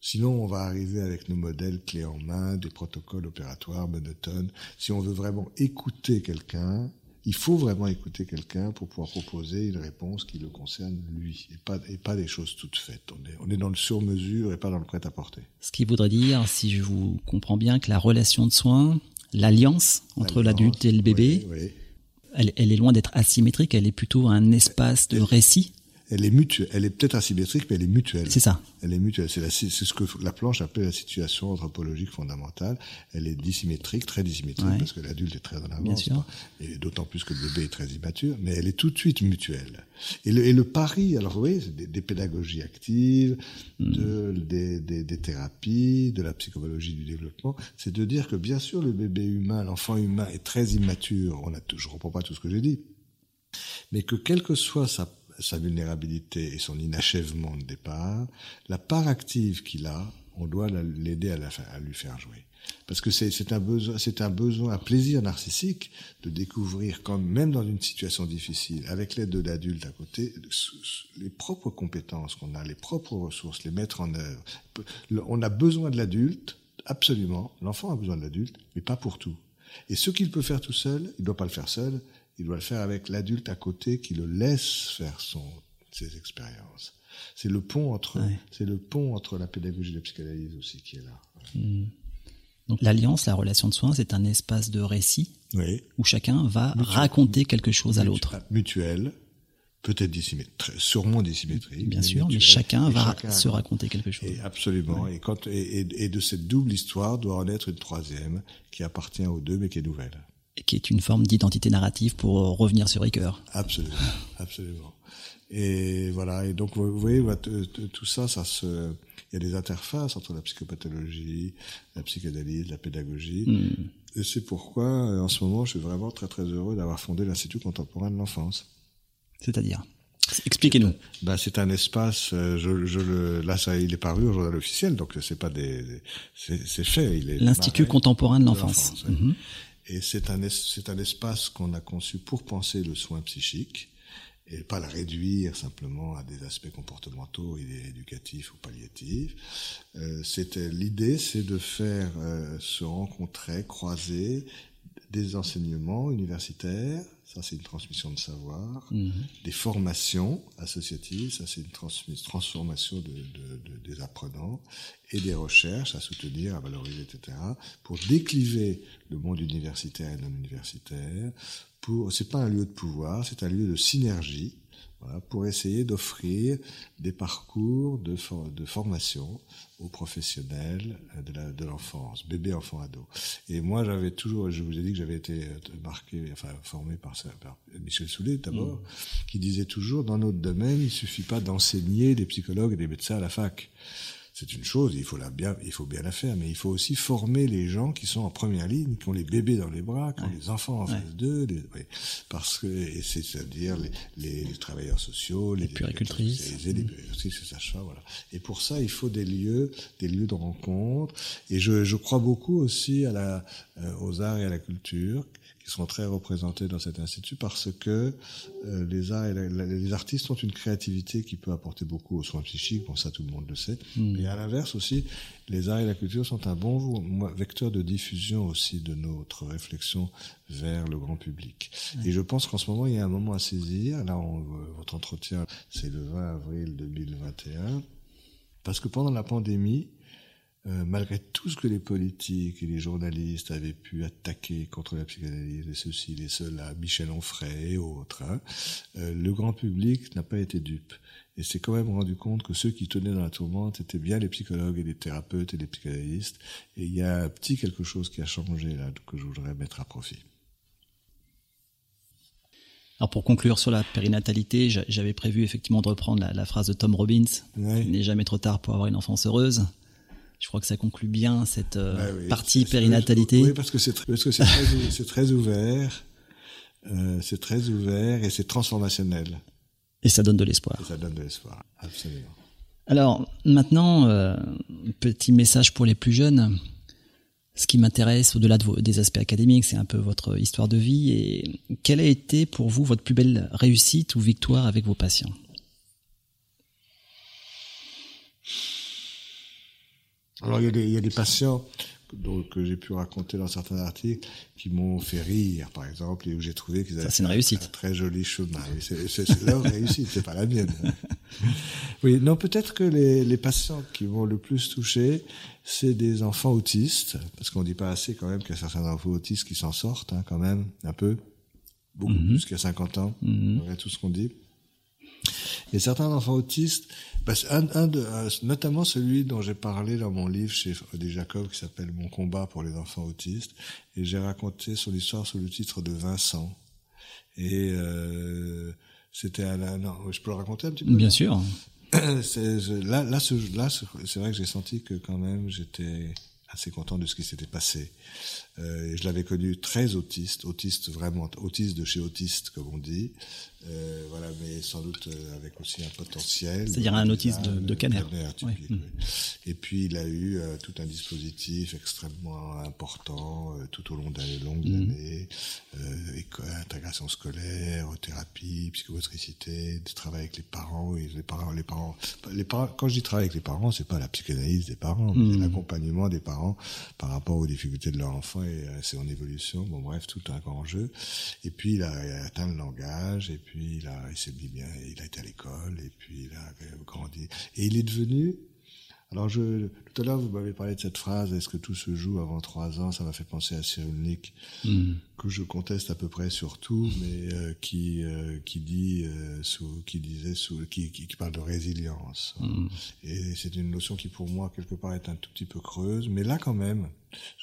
Sinon, on va arriver avec nos modèles clés en main, des protocoles opératoires monotones. Si on veut vraiment écouter quelqu'un, il faut vraiment écouter quelqu'un pour pouvoir proposer une réponse qui le concerne lui, et pas, et pas des choses toutes faites. On est, on est dans le sur-mesure et pas dans le prêt-à-porter. Ce qui voudrait dire, si je vous comprends bien, que la relation de soins, l'alliance entre l'adulte et le bébé, oui, oui. Elle, est loin d'être asymétrique, elle est plutôt un espace de récit. Elle est mutuelle. Elle est peut-être asymétrique, mais elle est mutuelle. C'est ça. Elle est mutuelle. C'est ce que la planche appelle la situation anthropologique fondamentale. Elle est dissymétrique, très dissymétrique, Ouais. parce que l'adulte est très en Bien avance. sûr. Et d'autant plus que le bébé est très immature, mais elle est tout de suite mutuelle. Et le, et le pari, alors oui, c'est des, des pédagogies actives, Hmm. de, des, des, des thérapies, de la psychologie du développement, c'est de dire que bien sûr le bébé humain, l'enfant humain est très immature. On a, je reprends pas tout ce que j'ai dit, mais que quelle que soit sa, sa vulnérabilité et son inachèvement de départ, la part active qu'il a, on doit la- l'aider à, lui faire jouer. Parce que c'est un besoin, c'est un besoin, un plaisir narcissique de découvrir, quand même dans une situation difficile, avec l'aide de l'adultes à côté, les propres compétences qu'on a, les propres ressources, les mettre en œuvre. On a besoin de l'adulte, absolument. L'enfant a besoin de l'adulte, mais pas pour tout. Et ce qu'il peut faire tout seul, il ne doit pas le faire seul, il doit le faire avec l'adulte à côté qui le laisse faire son, ses expériences. C'est le pont entre, Ouais. c'est le pont entre la pédagogie et la psychanalyse aussi qui est là. Donc l'alliance, la relation de soins, c'est un espace de récit Oui. où chacun va raconter quelque chose à l'autre. Mutuel, peut-être dissymétrique, sûrement dissymétrique. Bien mais sûr, mais chacun va chacun se raconter quelque chose. Et absolument. Et, quand, et, et- et de cette double histoire doit en être une troisième qui appartient aux deux mais qui est nouvelle. Qui est une forme d'identité narrative pour euh, revenir sur Ricoeur. Absolument, absolument. Et voilà. Et donc vous voyez, t- tout ça, ça se, il y a des interfaces entre la psychopathologie, la psychanalyse, la pédagogie. Hmm. Et c'est pourquoi, euh, en ce moment, je suis vraiment très très heureux d'avoir fondé l'Institut contemporain de l'enfance. C'est-à-dire? Expliquez-nous. Ben, c'est un espace. Je, je le, là, ça, il est paru au journal officiel, donc c'est pas des, c'est fait. Il est L'Institut contemporain de l'enfance. Mhm. Et c'est un, c'est un espace qu'on a conçu pour penser le soin psychique et pas la réduire simplement à des aspects comportementaux éducatifs ou palliatifs. Euh, c'était l'idée, c'est de faire euh, se rencontrer, croiser des enseignements universitaires, ça c'est une transmission de savoir, mhm. des formations associatives, ça c'est une transformation de, de, des apprenants, et des recherches à soutenir, à valoriser, etc., pour décliver le monde universitaire et non universitaire, pour, c'est pas un lieu de pouvoir, c'est un lieu de synergie, voilà, pour essayer d'offrir des parcours de, de formation aux professionnels de l'enfance, bébé, bébés, enfants, ados. Et moi, j'avais toujours, je vous ai dit que j'avais été euh, marqué, enfin formé par, par Michel Soulet d'abord, mmh. qui disait toujours, dans notre domaine, il suffit pas d'enseigner des psychologues et des médecins à la fac c'est une chose, il faut la bien, il faut bien la faire, mais il faut aussi former les gens qui sont en première ligne, qui ont les bébés dans les bras, qui ont les enfants en face d'eux, parce que c'est-à-dire les, les, travailleurs sociaux, les, les puéricultrices, les puéricultrices, les voilà. Et pour ça, il faut des lieux, des lieux de rencontre. Et je, je crois beaucoup aussi à la, euh, aux arts et à la culture qui sont très représentés dans cet institut parce que euh, les arts et les artistes ont une créativité qui peut apporter beaucoup aux soins psychiques, bon ça tout le monde le sait, mm. mais à l'inverse aussi, les arts et la culture sont un bon vecteur de diffusion aussi de notre réflexion vers le grand public. Et je pense qu'en ce moment, il y a un moment à saisir, là on, votre entretien c'est le 20 avril 2021, parce que pendant la pandémie, euh, malgré tout ce que les politiques et les journalistes avaient pu attaquer contre la psychanalyse, et ceci, les cela, Michel Onfray et autres, hein, euh, le grand public n'a pas été dupe. Et s'est quand même rendu compte que ceux qui tenaient dans la tourmente étaient bien les psychologues et les thérapeutes et les psychanalystes. Et il y a un petit quelque chose qui a changé là, que je voudrais mettre à profit. Alors pour conclure sur la périnatalité, j'avais prévu effectivement de reprendre la, phrase de Tom Robbins, il n'est jamais trop tard pour avoir une enfance heureuse. Je crois que ça conclut bien cette euh, bah partie périnatalité. Oui, parce que c'est très, très, très, ouvert, euh, c'est très ouvert et c'est transformationnel. Et ça donne de l'espoir. ça donne de l'espoir, absolument. Alors maintenant, euh, petit message pour les plus jeunes. Ce qui m'intéresse au-delà de des aspects académiques, c'est un peu votre histoire de vie. Et quelle a été pour vous votre plus belle réussite ou victoire avec vos patients? Alors il y, a des, il y a des patients donc, que j'ai pu raconter dans certains articles qui m'ont fait rire, par exemple, et où j'ai trouvé qu'ils avaient une réussite. Un, très joli chemin. C'est leur réussite, c'est pas la mienne. oui, non, peut-être que les, les patients qui vont le plus toucher, c'est des enfants autistes, parce qu'on dit pas assez quand même qu'il y a certains enfants autistes qui s'en sortent, hein, quand même, un peu, beaucoup mm-hmm. plus qu'à 50 ans, mm tout ce qu'on dit. Et certains enfants autistes, un, un de, notamment celui dont j'ai parlé dans mon livre chez Odé Jacob qui s'appelle Mon combat pour les enfants autistes, et j'ai raconté son histoire sous le titre de Vincent. Et euh, c'était à la, non, je peux le raconter un petit peu? Bien sûr. là, là, là, c'est vrai que j'ai senti que quand même j'étais assez content de ce qui s'était passé. Euh, je l'avais connu très autiste, autiste vraiment, autiste de chez autiste comme on dit, euh, voilà, mais sans doute euh, avec aussi un potentiel. C'est-à-dire un autisme de, de Caner. Mmh. Et puis il a eu euh, tout un dispositif extrêmement important euh, tout au long des longues mmh. années, intégration scolaire, thérapie, psychomotricité, travail avec les parents. Et les parents, les parents, les parents. Quand je dis travail avec les parents, c'est pas la psychanalyse des parents, mmh. c'est l'accompagnement des parents par rapport aux difficultés de leur enfant et c'est en évolution. Bon bref, tout un grand jeu. Et puis il a, il a atteint le langage et puis puis il, a, il s'est mis bien, il a été à l'école, et puis il a grandi. Et il est devenu, alors je, tout à l'heure vous m'avez parlé de cette phrase, est-ce que tout se joue avant trois ans? Ça m'a fait penser à Cyrulnik, mm. que je conteste à peu près sur tout, mais euh, qui euh, qui dit euh, sous, qui disait sous, qui, qui, parle de résilience. Mm. Et c'est une notion qui pour moi quelque part est un tout petit peu creuse, mais là quand même,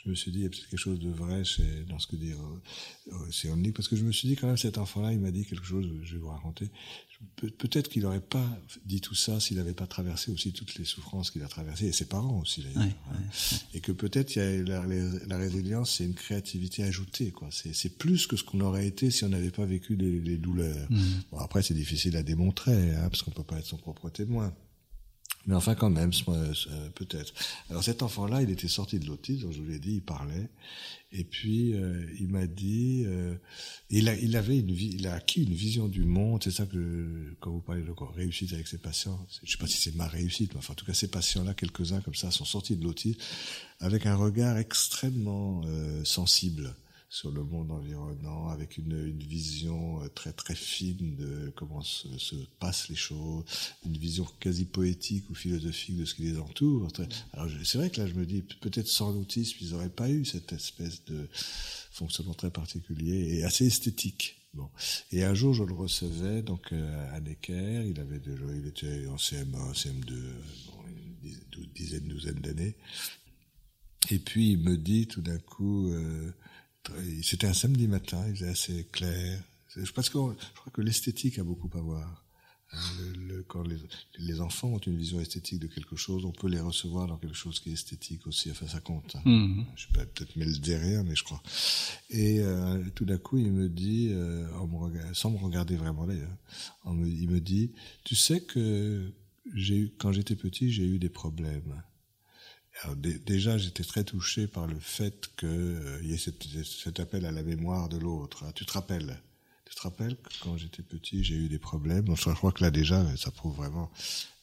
je me suis dit, il y a peut-être quelque chose de vrai chez, dans ce que dit Cyrulnik, parce que je me suis dit quand même, cet enfant-là, il m'a dit quelque chose, je vais vous raconter. Peut-être qu'il n'aurait pas dit tout ça s'il n'avait pas traversé aussi toutes les souffrances qu'il a traversées, et ses parents aussi d'ailleurs. Hein. Et que peut-être la, la, résilience, c'est une créativité ajoutée, quoi. C'est plus que ce qu'on aurait été si on n'avait pas vécu les, douleurs. Mmh. Bon, après, c'est difficile à démontrer, hein, parce qu'on peut pas être son propre témoin. Mais enfin, quand même, peut-être. Alors cet enfant-là, il était sorti de l'autisme, donc je vous l'ai dit, il parlait. Et puis euh, il m'a dit, euh, il, a, avait acquis une vision du monde. C'est ça que quand vous parlez de réussite avec ses patients, je sais pas si c'est ma réussite, mais enfin en tout cas ces patients-là, quelques-uns comme ça, sont sortis de l'autisme avec un regard extrêmement euh, sensible sur le monde environnant, avec une, une vision euh, très très fine de comment se, se, passent les choses, une vision quasi poétique ou philosophique de ce qui les entoure. Alors c'est vrai que là je me dis, peut-être sans l'autisme, ils n'auraient pas eu cette espèce de fonctionnement très particulier et assez esthétique. Bon. Et un jour, je le recevais donc euh, à Necker. Il avait déjà, il était en CM1, CM2, bon, une dizaine, douzaine d'années. Et puis il me dit tout d'un coup, euh, c'était un samedi matin, il faisait assez clair. Je pense que je crois que l'esthétique a beaucoup à voir. Hein, le, quand les, les, enfants ont une vision esthétique de quelque chose, on peut les recevoir dans quelque chose qui est esthétique aussi. Enfin, ça compte. Hein. Mmh. Je peux peut-être me le dire rien, mais je crois. Et euh, tout d'un coup, il me dit, euh, en me sans me regarder vraiment d'ailleurs, il me dit, tu sais que j'ai eu, quand j'étais petit, j'ai eu des problèmes. Alors, déjà, j'étais très touché par le fait qu'il euh, y ait cet, appel à la mémoire de l'autre. Hein. Tu te rappelles? Tu te rappelles que quand j'étais petit, j'ai eu des problèmes? Je crois que là, déjà, ça prouve vraiment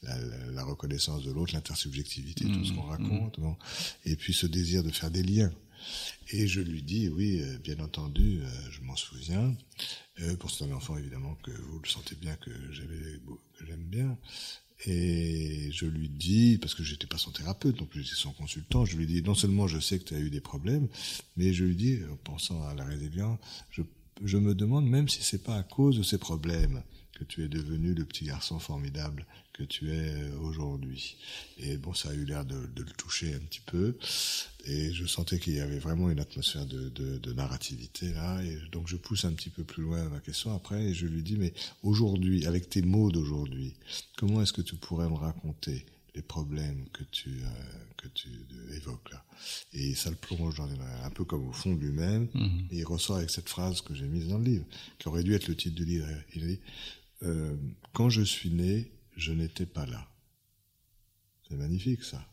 la, reconnaissance de l'autre, l'intersubjectivité, tout ce mmh, qu'on mmh. raconte. Bon. Et puis ce désir de faire des liens. Et je lui dis, oui, euh, bien entendu, euh, je m'en souviens. pour c'est un enfant, évidemment, que vous le sentez bien que j'aime bien. Et je lui dis, parce que j'étais pas son thérapeute, donc j'étais son consultant, je lui dis, non seulement je sais que tu as eu des problèmes, mais je lui dis, en pensant à la résilience, je, me demande même si c'est pas à cause de ces problèmes que tu es devenu le petit garçon formidable que tu es euh, aujourd'hui. Et bon, ça a eu l'air de, le toucher un petit peu. Et je sentais qu'il y avait vraiment une atmosphère de, de, de, narrativité là. Et donc je pousse un petit peu plus loin ma question après et je lui dis, mais aujourd'hui, avec tes mots d'aujourd'hui, comment est-ce que tu pourrais me raconter les problèmes que tu euh, que tu évoques là? Et ça le plonge dans un peu comme au fond de lui-même mmh. et il ressort avec cette phrase que j'ai mise dans le livre qui aurait dû être le titre du livre il dit euh, quand je suis né, je n'étais pas là. C'est magnifique ça.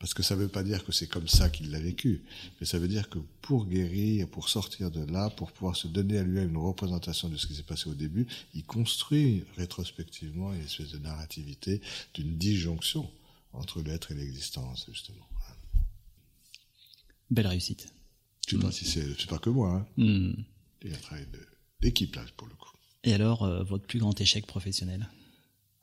Parce que ça ne veut pas dire que c'est comme ça qu'il l'a vécu, mais ça veut dire que pour guérir, pour sortir de là, pour pouvoir se donner à lui-même une représentation de ce qui s'est passé au début, il construit rétrospectivement une espèce de narrativité d'une disjonction entre l'être et l'existence, justement. Belle réussite. Je ne sais pas si c'est pas que moi. Hein. Mm. Il y a un travail d'équipe là, pour le coup. Et alors, euh, votre plus grand échec professionnel?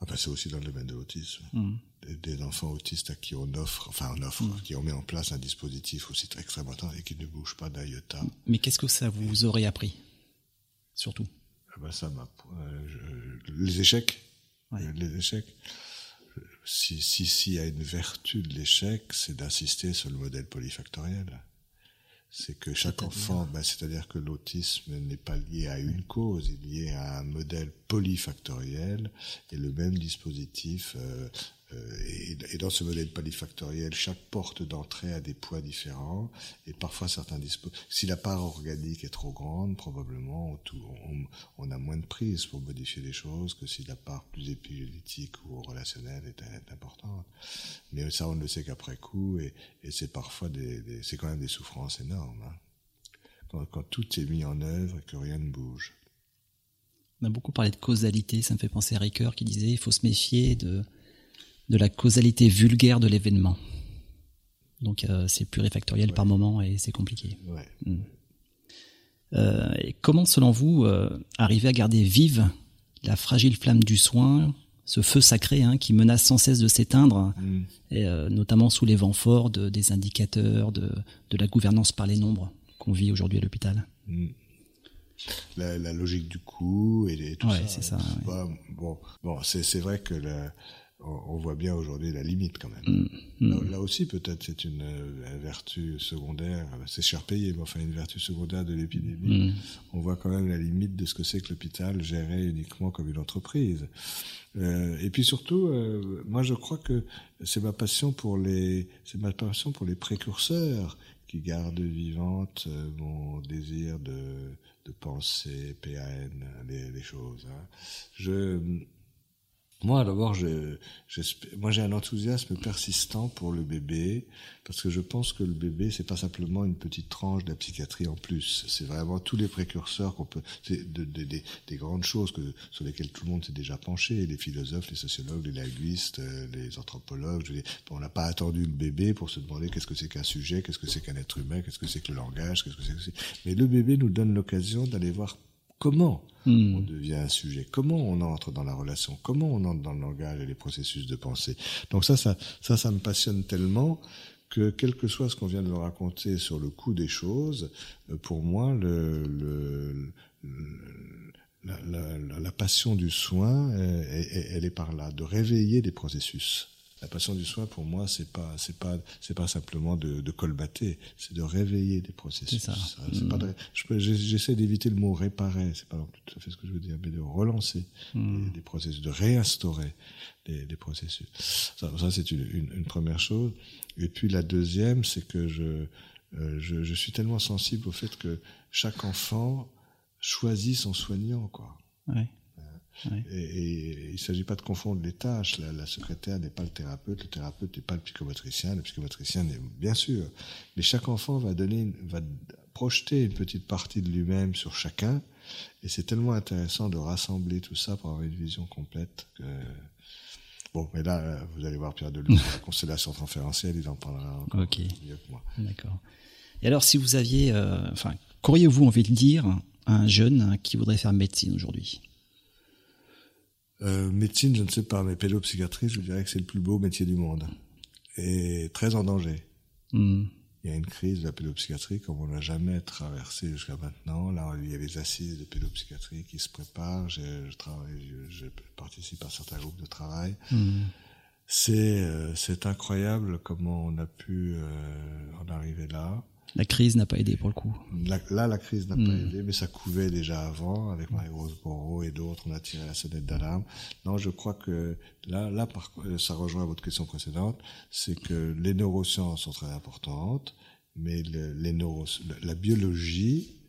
Ah ben, C'est aussi dans le domaine de l'autisme. Hmm. Des, enfants autistes à qui on offre, enfin on offre, qui on met en place un dispositif aussi très extrêmement et qui ne bouge pas d'un iota. Mais qu'est-ce que ça vous aurait appris Surtout? Ah ben, ça m'a, euh, Les échecs. Euh, Les échecs. Si, si, s'il y a une vertu de l'échec, c'est d'insister sur le modèle polyfactoriel. C'est que chaque enfant, ben, c'est-à-dire que l'autisme n'est pas lié à une cause, il est lié à un modèle polyfactoriel et le même dispositif euh, et, dans ce modèle polyfactoriel, chaque porte d'entrée a des poids différents et parfois certains Si la part organique est trop grande, probablement on, a moins de prise pour modifier les choses que si la part plus épigénétique ou relationnelle est, importante. Mais ça, on ne le sait qu'après coup et, c'est parfois des c'est quand même des souffrances énormes. Hein. Quand, quand tout est mis en œuvre et que rien ne bouge. On a beaucoup parlé de causalité, ça me fait penser à Ricoeur qui disait il faut se méfier de de la causalité vulgaire de l'événement. Donc euh, c'est plurifactoriel par moment et c'est compliqué. Hmm. Euh, et comment, selon vous, euh, arriver à garder vive la fragile flamme du soin, ce feu sacré hein, qui menace sans cesse de s'éteindre, hmm. et notamment sous les vents forts des indicateurs, de, la gouvernance par les nombres qu'on vit aujourd'hui à l'hôpital? Hmm. la, logique du coup et, tout ça. c'est ça. bon, bon c'est vrai que la, on voit bien aujourd'hui la limite quand même. Mm. Mm. Là, aussi, peut-être, c'est une euh, vertu secondaire, c'est cher payé, mais enfin une vertu secondaire de l'épidémie. Mm. On voit quand même la limite de ce que c'est que l'hôpital géré uniquement comme une entreprise. Euh, et puis surtout, euh, moi je crois que c'est ma passion pour les, c'est ma passion pour les précurseurs qui garde vivante euh, mon désir de, de penser PAN, les, les choses. Hein. Je, moi, d'abord, moi j'ai un enthousiasme persistant pour le bébé parce que je pense que le bébé c'est pas simplement une petite tranche de la psychiatrie en plus. C'est vraiment tous les précurseurs qu'on peut, de, des grandes choses que sur lesquelles tout le monde s'est déjà penché, les philosophes, les sociologues, les linguistes, euh, les anthropologues. Je on n'a pas attendu le bébé pour se demander qu'est-ce que c'est qu'un sujet, qu'est-ce que c'est qu'un être humain, qu'est-ce que c'est que le langage, qu'est-ce que c'est Mais le bébé nous donne l'occasion d'aller voir comment hmm. on devient un sujet, comment on entre dans la relation, comment on entre dans le langage et les processus de pensée. Donc ça, ça, ça, ça me passionne tellement que quel que soit ce qu'on vient de me raconter sur le coût des choses, euh, pour moi, le, le, la, la, la, passion du soin, elle est par là, de réveiller des processus. La passion du soin, pour moi, c'est pas, c'est pas, c'est pas simplement de, de colbater, c'est de réveiller des processus. C'est ça. Mm. j'essaie d'éviter le mot réparer, c'est pas tout à fait ce que je veux dire, mais de relancer mm. des, processus, de réinstaurer des, des processus. Ça, ça c'est une, une, une, première chose. Et puis la deuxième, c'est que je, euh, je, je suis tellement sensible au fait que chaque enfant choisit son soignant, quoi. Ouais. Et, il ne s'agit pas de confondre les tâches. La, secrétaire n'est pas le thérapeute, le thérapeute n'est pas le psychomotricien, le psychomotricien n'est bien sûr. Mais chaque enfant va donner, va projeter une petite partie de lui-même sur chacun. Et c'est tellement intéressant de rassembler tout ça pour avoir une vision complète que... Bon, mais là, vous allez voir Pierre Deleuze, la constellation transférentielle, il en parlera encore mieux que moi. D'accord. Et alors, si vous aviez, euh, enfin, qu'auriez-vous envie de dire à un jeune qui voudrait faire médecine aujourd'hui? Euh, médecine, je ne sais pas, mais pédopsychiatrie, je dirais que c'est le plus beau métier du monde. Et très en danger. Hmm. Il y a une crise de la pédopsychiatrie comme on n'a jamais traversé jusqu'à maintenant. Là, il y a les assises de pédopsychiatrie qui se préparent. Je, je travaille, je, participe à certains groupes de travail. Hmm. C'est euh, c'est incroyable comment on a pu euh, en arriver là. La crise n'a pas aidé pour le coup. là, la crise n'a pas hmm. aidé, mais ça couvait déjà avant. Avec Marie-Rose Borro et d'autres, on a tiré la sonnette d'alarme. Non, je crois que là, là, par, ça rejoint votre question précédente, c'est que les neurosciences sont très importantes, mais le, les neuro, la biologie,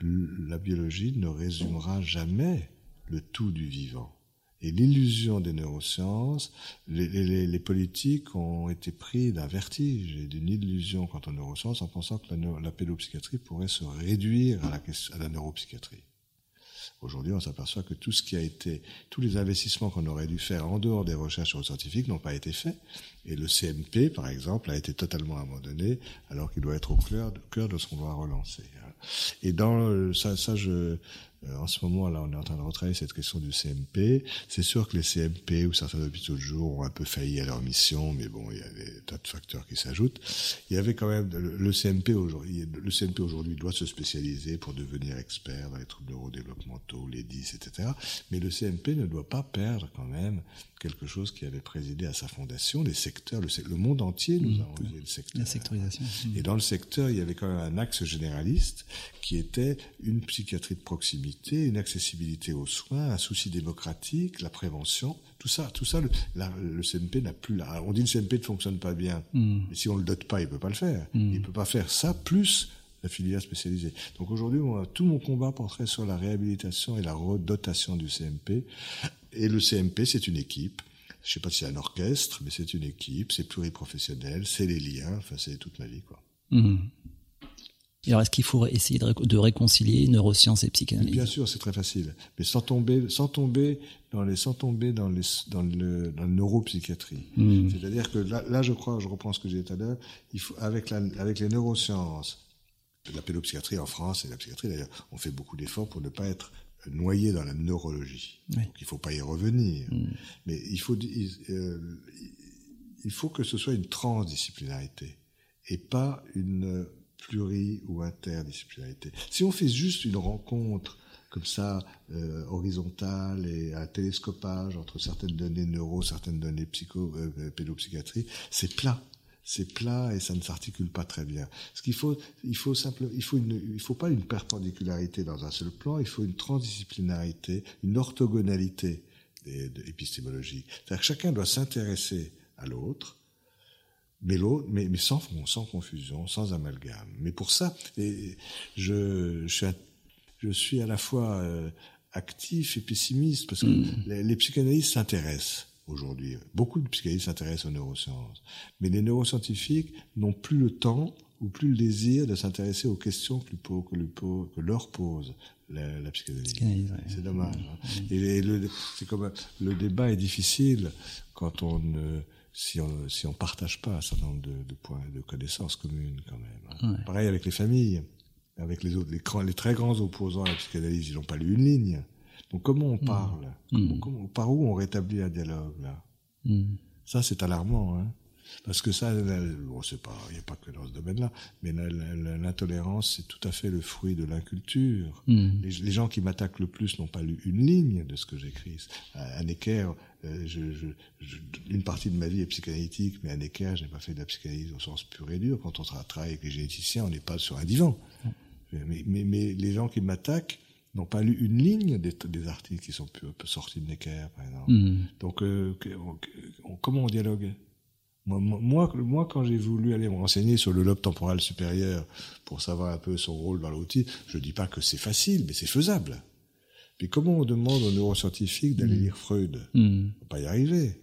la biologie ne résumera jamais le tout du vivant et l'illusion des neurosciences, les, politiques ont été pris d'un vertige et d'une illusion quant aux neurosciences en pensant que la, la pédopsychiatrie pourrait se réduire à la, neuropsychiatrie. Aujourd'hui, on s'aperçoit que tout ce qui a été, tous les investissements qu'on aurait dû faire en dehors des recherches scientifiques n'ont pas été faits. Et le CNP, par exemple, a été totalement abandonné, alors qu'il doit être au cœur, de ce qu'on doit relancer. Et dans ça, ça je, en ce moment, là, on est en train de retravailler cette question du CMP. C'est sûr que les CMP ou certains hôpitaux de jour ont un peu failli à leur mission, mais bon, il y a des tas de facteurs qui s'ajoutent. Il y avait quand même le, CMP aujourd'hui. Le CMP aujourd'hui doit se spécialiser pour devenir expert dans les troubles neurodéveloppementaux, les 10, etc. Mais le CMP ne doit pas perdre quand même quelque chose qui avait présidé à sa fondation, les secteurs, le, le monde entier nous mmh. a envoyé le secteur. La sectorisation. Et dans le secteur, il y avait quand même un axe généraliste qui était une psychiatrie de proximité, une accessibilité aux soins, un souci démocratique, la prévention. Tout ça, tout ça, le, le CNP n'a plus là. On dit le CNP ne fonctionne pas bien. Mmh. Mais si on le dote pas, il peut pas le faire. Mmh. Il peut pas faire ça plus la filière spécialisée. Donc aujourd'hui, tout mon combat porterait sur la réhabilitation et la redotation du CMP. Et le CMP, c'est une équipe. Je sais pas si c'est un orchestre, mais c'est une équipe, c'est pluriprofessionnel, c'est les liens, enfin c'est toute la vie, quoi. Mmh. alors, est-ce qu'il faut essayer de, réconcilier neurosciences et psychanalyse? Bien sûr, c'est très facile, mais sans tomber, sans tomber dans les, sans tomber dans les, dans le, dans neuropsychiatrie. Mmh. C'est-à-dire que là, là, je crois, je reprends ce que j'ai dit tout à l'heure, il faut avec la, avec les neurosciences, la pédopsychiatrie en France et la psychiatrie d'ailleurs, on fait beaucoup d'efforts pour ne pas être noyé dans la neurologie. Donc il ne faut pas y revenir. Mm. Mais il faut, euh, il faut que ce soit une transdisciplinarité et pas une pluri- ou interdisciplinarité. Si on fait juste une rencontre comme ça, euh, horizontale et un télescopage entre certaines données neuro, certaines données psycho, euh, pédopsychiatrie, c'est plat c'est plat et ça ne s'articule pas très bien. Ce qu'il faut, il faut simple, il faut une, il faut pas une perpendicularité dans un seul plan, il faut une transdisciplinarité, une orthogonalité épistémologique. C'est-à-dire que chacun doit s'intéresser à l'autre, mais l'autre, mais, mais sans, sans confusion, sans amalgame. Mais pour ça, et je, je, suis, à, je suis à la fois euh, actif et pessimiste parce que Mm. les, les psychanalystes s'intéressent aujourd'hui. Beaucoup de psychanalystes s'intéressent aux neurosciences, mais les neuroscientifiques n'ont plus le temps ou plus le désir de s'intéresser aux questions que, leur pose la, la psychanalyse. Psychanalyse, ouais. C'est dommage. hein. Et, et le, c'est comme le débat est difficile quand on ne si on si on partage pas un certain nombre de, de points de connaissances communes quand même. hein. Ouais. Pareil avec les familles, avec les autres, les, grands- les très grands opposants à la psychanalyse, ils n'ont pas lu une ligne. Donc comment on parle Comment- comment- Par où on rétablit un dialogue là Mm. Ça c'est alarmant, hein parce que ça, bon, c'est pas, il n'y a pas que dans ce domaine-là, mais l'intolérance, c'est tout à fait le fruit de l'inculture. Les, les gens qui m'attaquent le plus n'ont pas lu une ligne de ce que j'écris. À, à Necker, euh, je, je, je- une partie de ma vie est psychanalytique, mais à Necker, je n'ai pas fait de la psychanalyse au sens pur et dur. Quand on tra- travaille avec les généticiens, on n'est pas sur un divan. Mais, mais, mais les gens qui m'attaquent n'ont pas lu une ligne des, des articles qui sont sortis de Necker, par exemple. Mm. Donc, euh, on- comment on dialogue? Moi, moi- quand j'ai voulu aller me renseigner sur le lobe temporal supérieur pour savoir un peu son rôle dans l'autisme, je dis pas que c'est facile, mais c'est faisable. Puis comment on demande aux neuroscientifiques d'aller lire Freud? Mm. On peut pas y arriver.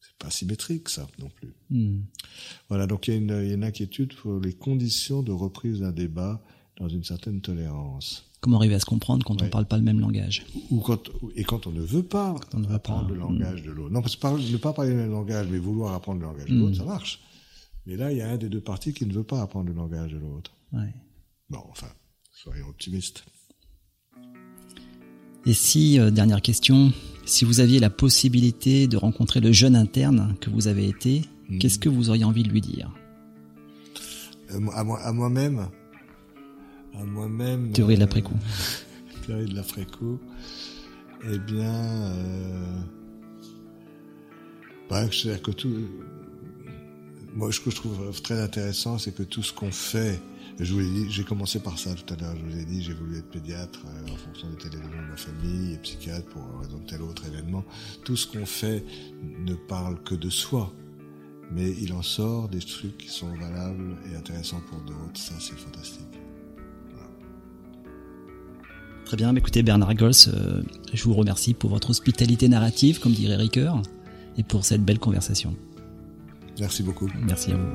C'est pas symétrique, ça, non plus. Voilà, donc y, il y a une inquiétude pour les conditions de reprise d'un débat dans une certaine tolérance. Comment arriver à se comprendre quand on Ouais. parle pas le même langage Ou quand, et quand on ne veut pas on ne apprendre pas, le langage de l'autre. Non, parce que ne pas parler le même langage, mais vouloir apprendre le langage de l'autre, ça marche. Mais là, il y a un des deux parties qui ne veut pas apprendre le langage de l'autre. Ouais. Bon, enfin, soyons optimistes. Et si, euh, dernière question, si vous aviez la possibilité de rencontrer le jeune interne que vous avez été, Mhm. qu'est-ce que vous auriez envie de lui dire? Euh, à moi- moi-même. Théorie de euh, l'après-coup. théorie de l'après-coup. Eh bien, euh, bah, c'est-à-dire que tout, moi, ce que je trouve très intéressant, c'est que tout ce qu'on fait, je vous l'ai dit, j'ai commencé par ça tout à l'heure, je vous ai dit, j'ai voulu être pédiatre euh, en fonction de tel événement de ma famille et psychiatre pour raison de tel autre événement. Tout ce qu'on fait ne parle que de soi. Mais il en sort des trucs qui sont valables et intéressants pour d'autres. Ça, c'est fantastique. Très bien, écoutez Bernard Gols, euh, je vous remercie pour votre hospitalité narrative, comme dirait Ricoeur, et pour cette belle conversation. Merci beaucoup. Merci à vous.